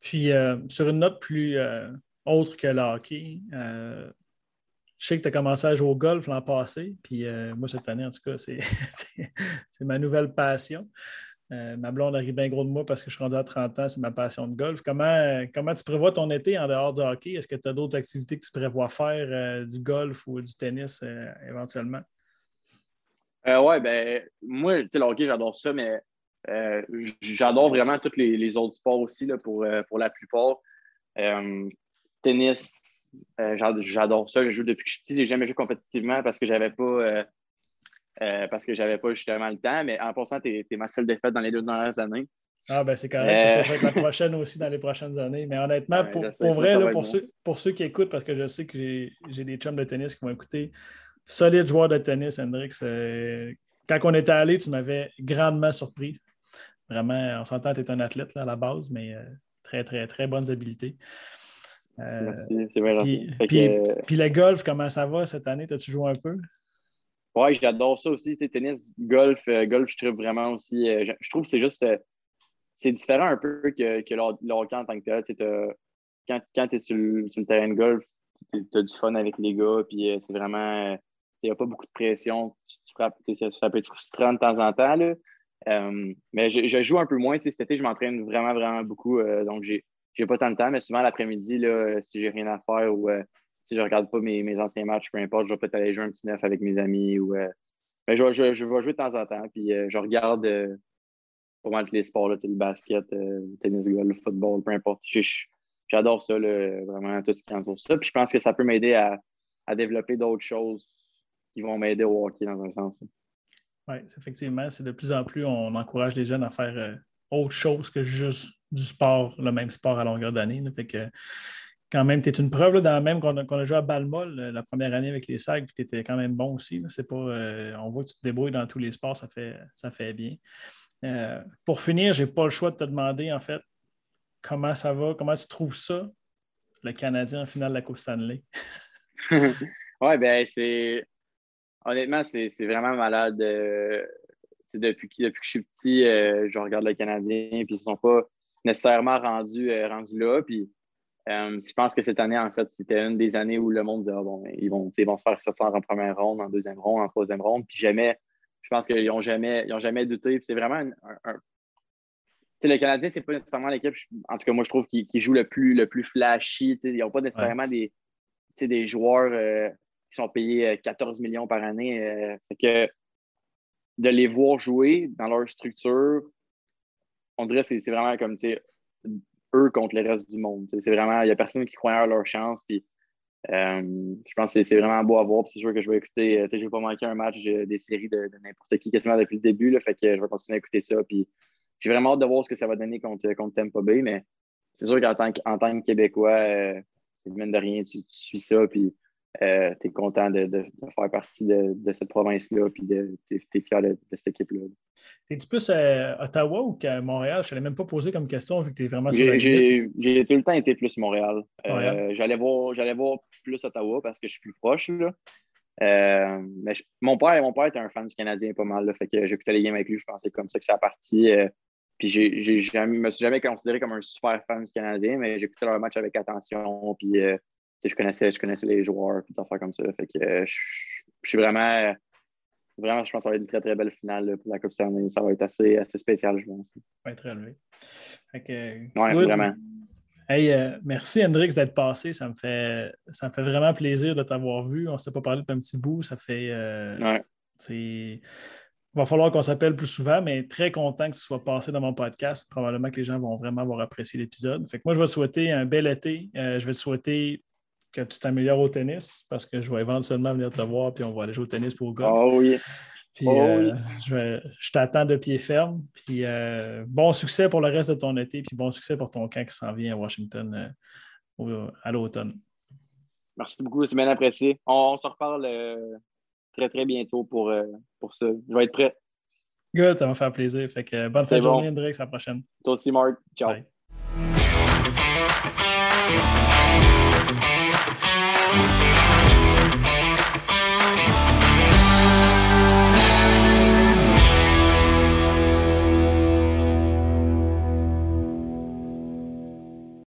Puis, euh, sur une note plus euh, autre que le hockey, euh, je sais que tu as commencé à jouer au golf l'an passé. Puis, moi, cette année, en tout cas, c'est ma nouvelle passion. Ma blonde arrive bien gros de moi parce que je suis rendu à 30 ans, c'est ma passion de golf. Comment, comment tu prévois ton été en dehors du hockey? Est-ce que tu as d'autres activités que tu prévois faire, du golf ou du tennis éventuellement? oui, ben moi, le hockey, j'adore ça, mais euh, j'adore vraiment tous les, autres sports aussi là, pour, euh, pour la plupart. Euh, tennis, j'adore ça. Je joue depuis que je suis petit. J'ai jamais joué compétitivement parce que j'avais pas parce que j'avais pas justement le temps. Mais en passant, tu es, ma seule défaite dans les deux dernières années. Ah ben c'est correct, je vais être la prochaine aussi dans les prochaines années. Mais honnêtement, pour, vrai, pour, ceux, pour ceux qui écoutent, parce que je sais que j'ai des chums de tennis qui vont écouter, solide joueur de tennis, Hendrix. quand on était allé, tu m'avais grandement surpris. Vraiment, on s'entend, tu es un athlète à la base, mais euh, très, très, très bonnes habiletés. Merci, c'est vrai. Puis, le golf, comment ça va cette année? As-tu joué un peu? Oui, j'adore ça aussi. Tennis, golf, euh, golf, je trouve vraiment aussi. Euh, je, trouve que c'est juste. c'est différent un peu que, que en tant que tel. Quand, quand tu es sur le, terrain de golf, tu as du fun avec les gars, puis c'est vraiment. Il n'y a pas beaucoup de pression. Tu, frappes, ça peut être frustrant de temps en temps. Là. Euh, mais je, joue un peu moins. Cet été, je m'entraîne vraiment, vraiment beaucoup. Euh, donc, j'ai n'ai pas tant de temps, mais souvent l'après-midi, si j'ai rien à faire ou euh, si je ne regarde pas mes, anciens matchs, peu importe, je vais peut-être aller jouer un petit neuf avec mes amis. Ou, mais je, je, vais jouer de temps en temps. Puis je regarde pas mal tous les sports, là, le basket, le tennis, le football, peu importe. J'adore ça, vraiment tout ce qui entoure ça. Puis je pense que ça peut m'aider à, à développer d'autres choses qui vont m'aider au hockey dans un sens. Oui, effectivement, c'est de plus en plus, on encourage les jeunes à faire euh, autre chose que juste du sport, le même sport à longueur d'année. Fait que quand même, tu es une preuve, dans même qu'on a, joué à Balmol euh, la première année avec les sacs, puis tu étais quand même bon aussi. Pas, euh, on voit que tu te débrouilles dans tous les sports, ça fait, ça fait bien. pour finir, je n'ai pas le choix de te demander, en fait, comment ça va, comment tu trouves ça, le Canadien en finale de la Coupe Stanley? oui, bien, c'est honnêtement, c'est vraiment malade. Euh, depuis, depuis, que je suis petit, euh, je regarde le Canadien, puis ils ne sont pas nécessairement rendus, euh, rendus là. Puis je pense que cette année, en fait, c'était une des années où le monde disait ah, bon, ils vont, ils vont se faire sortir en première ronde, en deuxième ronde, en troisième ronde. Puis jamais je pense qu'ils n'ont jamais, jamais douté. C'est vraiment un. le Canadien, c'est pas nécessairement l'équipe, en tout cas, moi, je trouve, qui, joue le plus, le plus flashy. Ils n'ont pas nécessairement des, des joueurs euh, qui sont payés 14 millions par année. que de les voir jouer dans leur structure, on dirait que c'est vraiment comme eux contre le reste du monde. C'est vraiment, il n'y a personne qui croit à leur chance. Puis, euh, je pense que c'est vraiment beau à voir. C'est sûr que je vais écouter. Je ne vais pas manquer un match des séries de, n'importe qui quasiment depuis le début. Là, fait que je vais continuer à écouter ça. J'ai vraiment hâte de voir ce que ça va donner contre, contre Tampa Bay. Mais c'est sûr qu'en tant, tant, que Québécois, euh, de rien, tu, tu suis ça. Puis, euh, tu es content de, faire partie de, cette province-là, puis tu es, fier de, cette équipe-là. T'es-tu plus à Ottawa ou à Montréal? Je ne même pas posé comme question vu que tu es vraiment sur J'ai tout le temps été plus Montréal. Euh, j'allais voir, voir plus Ottawa parce que je suis plus proche. Là. Euh, mais mon, père, mon père était un fan du Canadien pas mal. Là, fait que j'écoutais les games avec lui. Je pensais comme ça que ça a parti. puis je ne me suis jamais considéré comme un super fan du Canadien, mais j'écoutais leur match avec attention. Puis je connaissais, je connaissais les joueurs, et des affaires comme ça. Fait que euh, je, suis vraiment, vraiment, je pense que ça va être une très, très belle finale pour la Coupe Stanley. Ça va être assez, assez spécial, je pense. Ça va être relevé. Oui, vraiment. Hey, euh, merci Hendrix d'être passé. Ça me, fait, ça me fait vraiment plaisir de t'avoir vu. On ne s'est pas parlé depuis un petit bout. Ça fait. Euh, ouais. Il va falloir qu'on s'appelle plus souvent, mais très content que tu sois passé dans mon podcast. Probablement que les gens vont vraiment avoir apprécié l'épisode. Fait que moi, je vais te souhaiter un bel été. je vais te souhaiter que tu t'améliores au tennis parce que je vais éventuellement venir te voir puis on va aller jouer au tennis pour le golf. Oh oui. Puis, oh euh, je, t'attends de pied ferme. Puis euh, bon succès pour le reste de ton été, puis bon succès pour ton camp qui s'en vient à Washington euh, à l'automne. Merci beaucoup, c'est bien apprécié. On, se reparle très, très bientôt pour, pour ça. Je vais être prêt. Good, ça va me faire plaisir. Fait que bonne fin de journée, Hendrix. À la prochaine. Toi aussi, Marc. Ciao.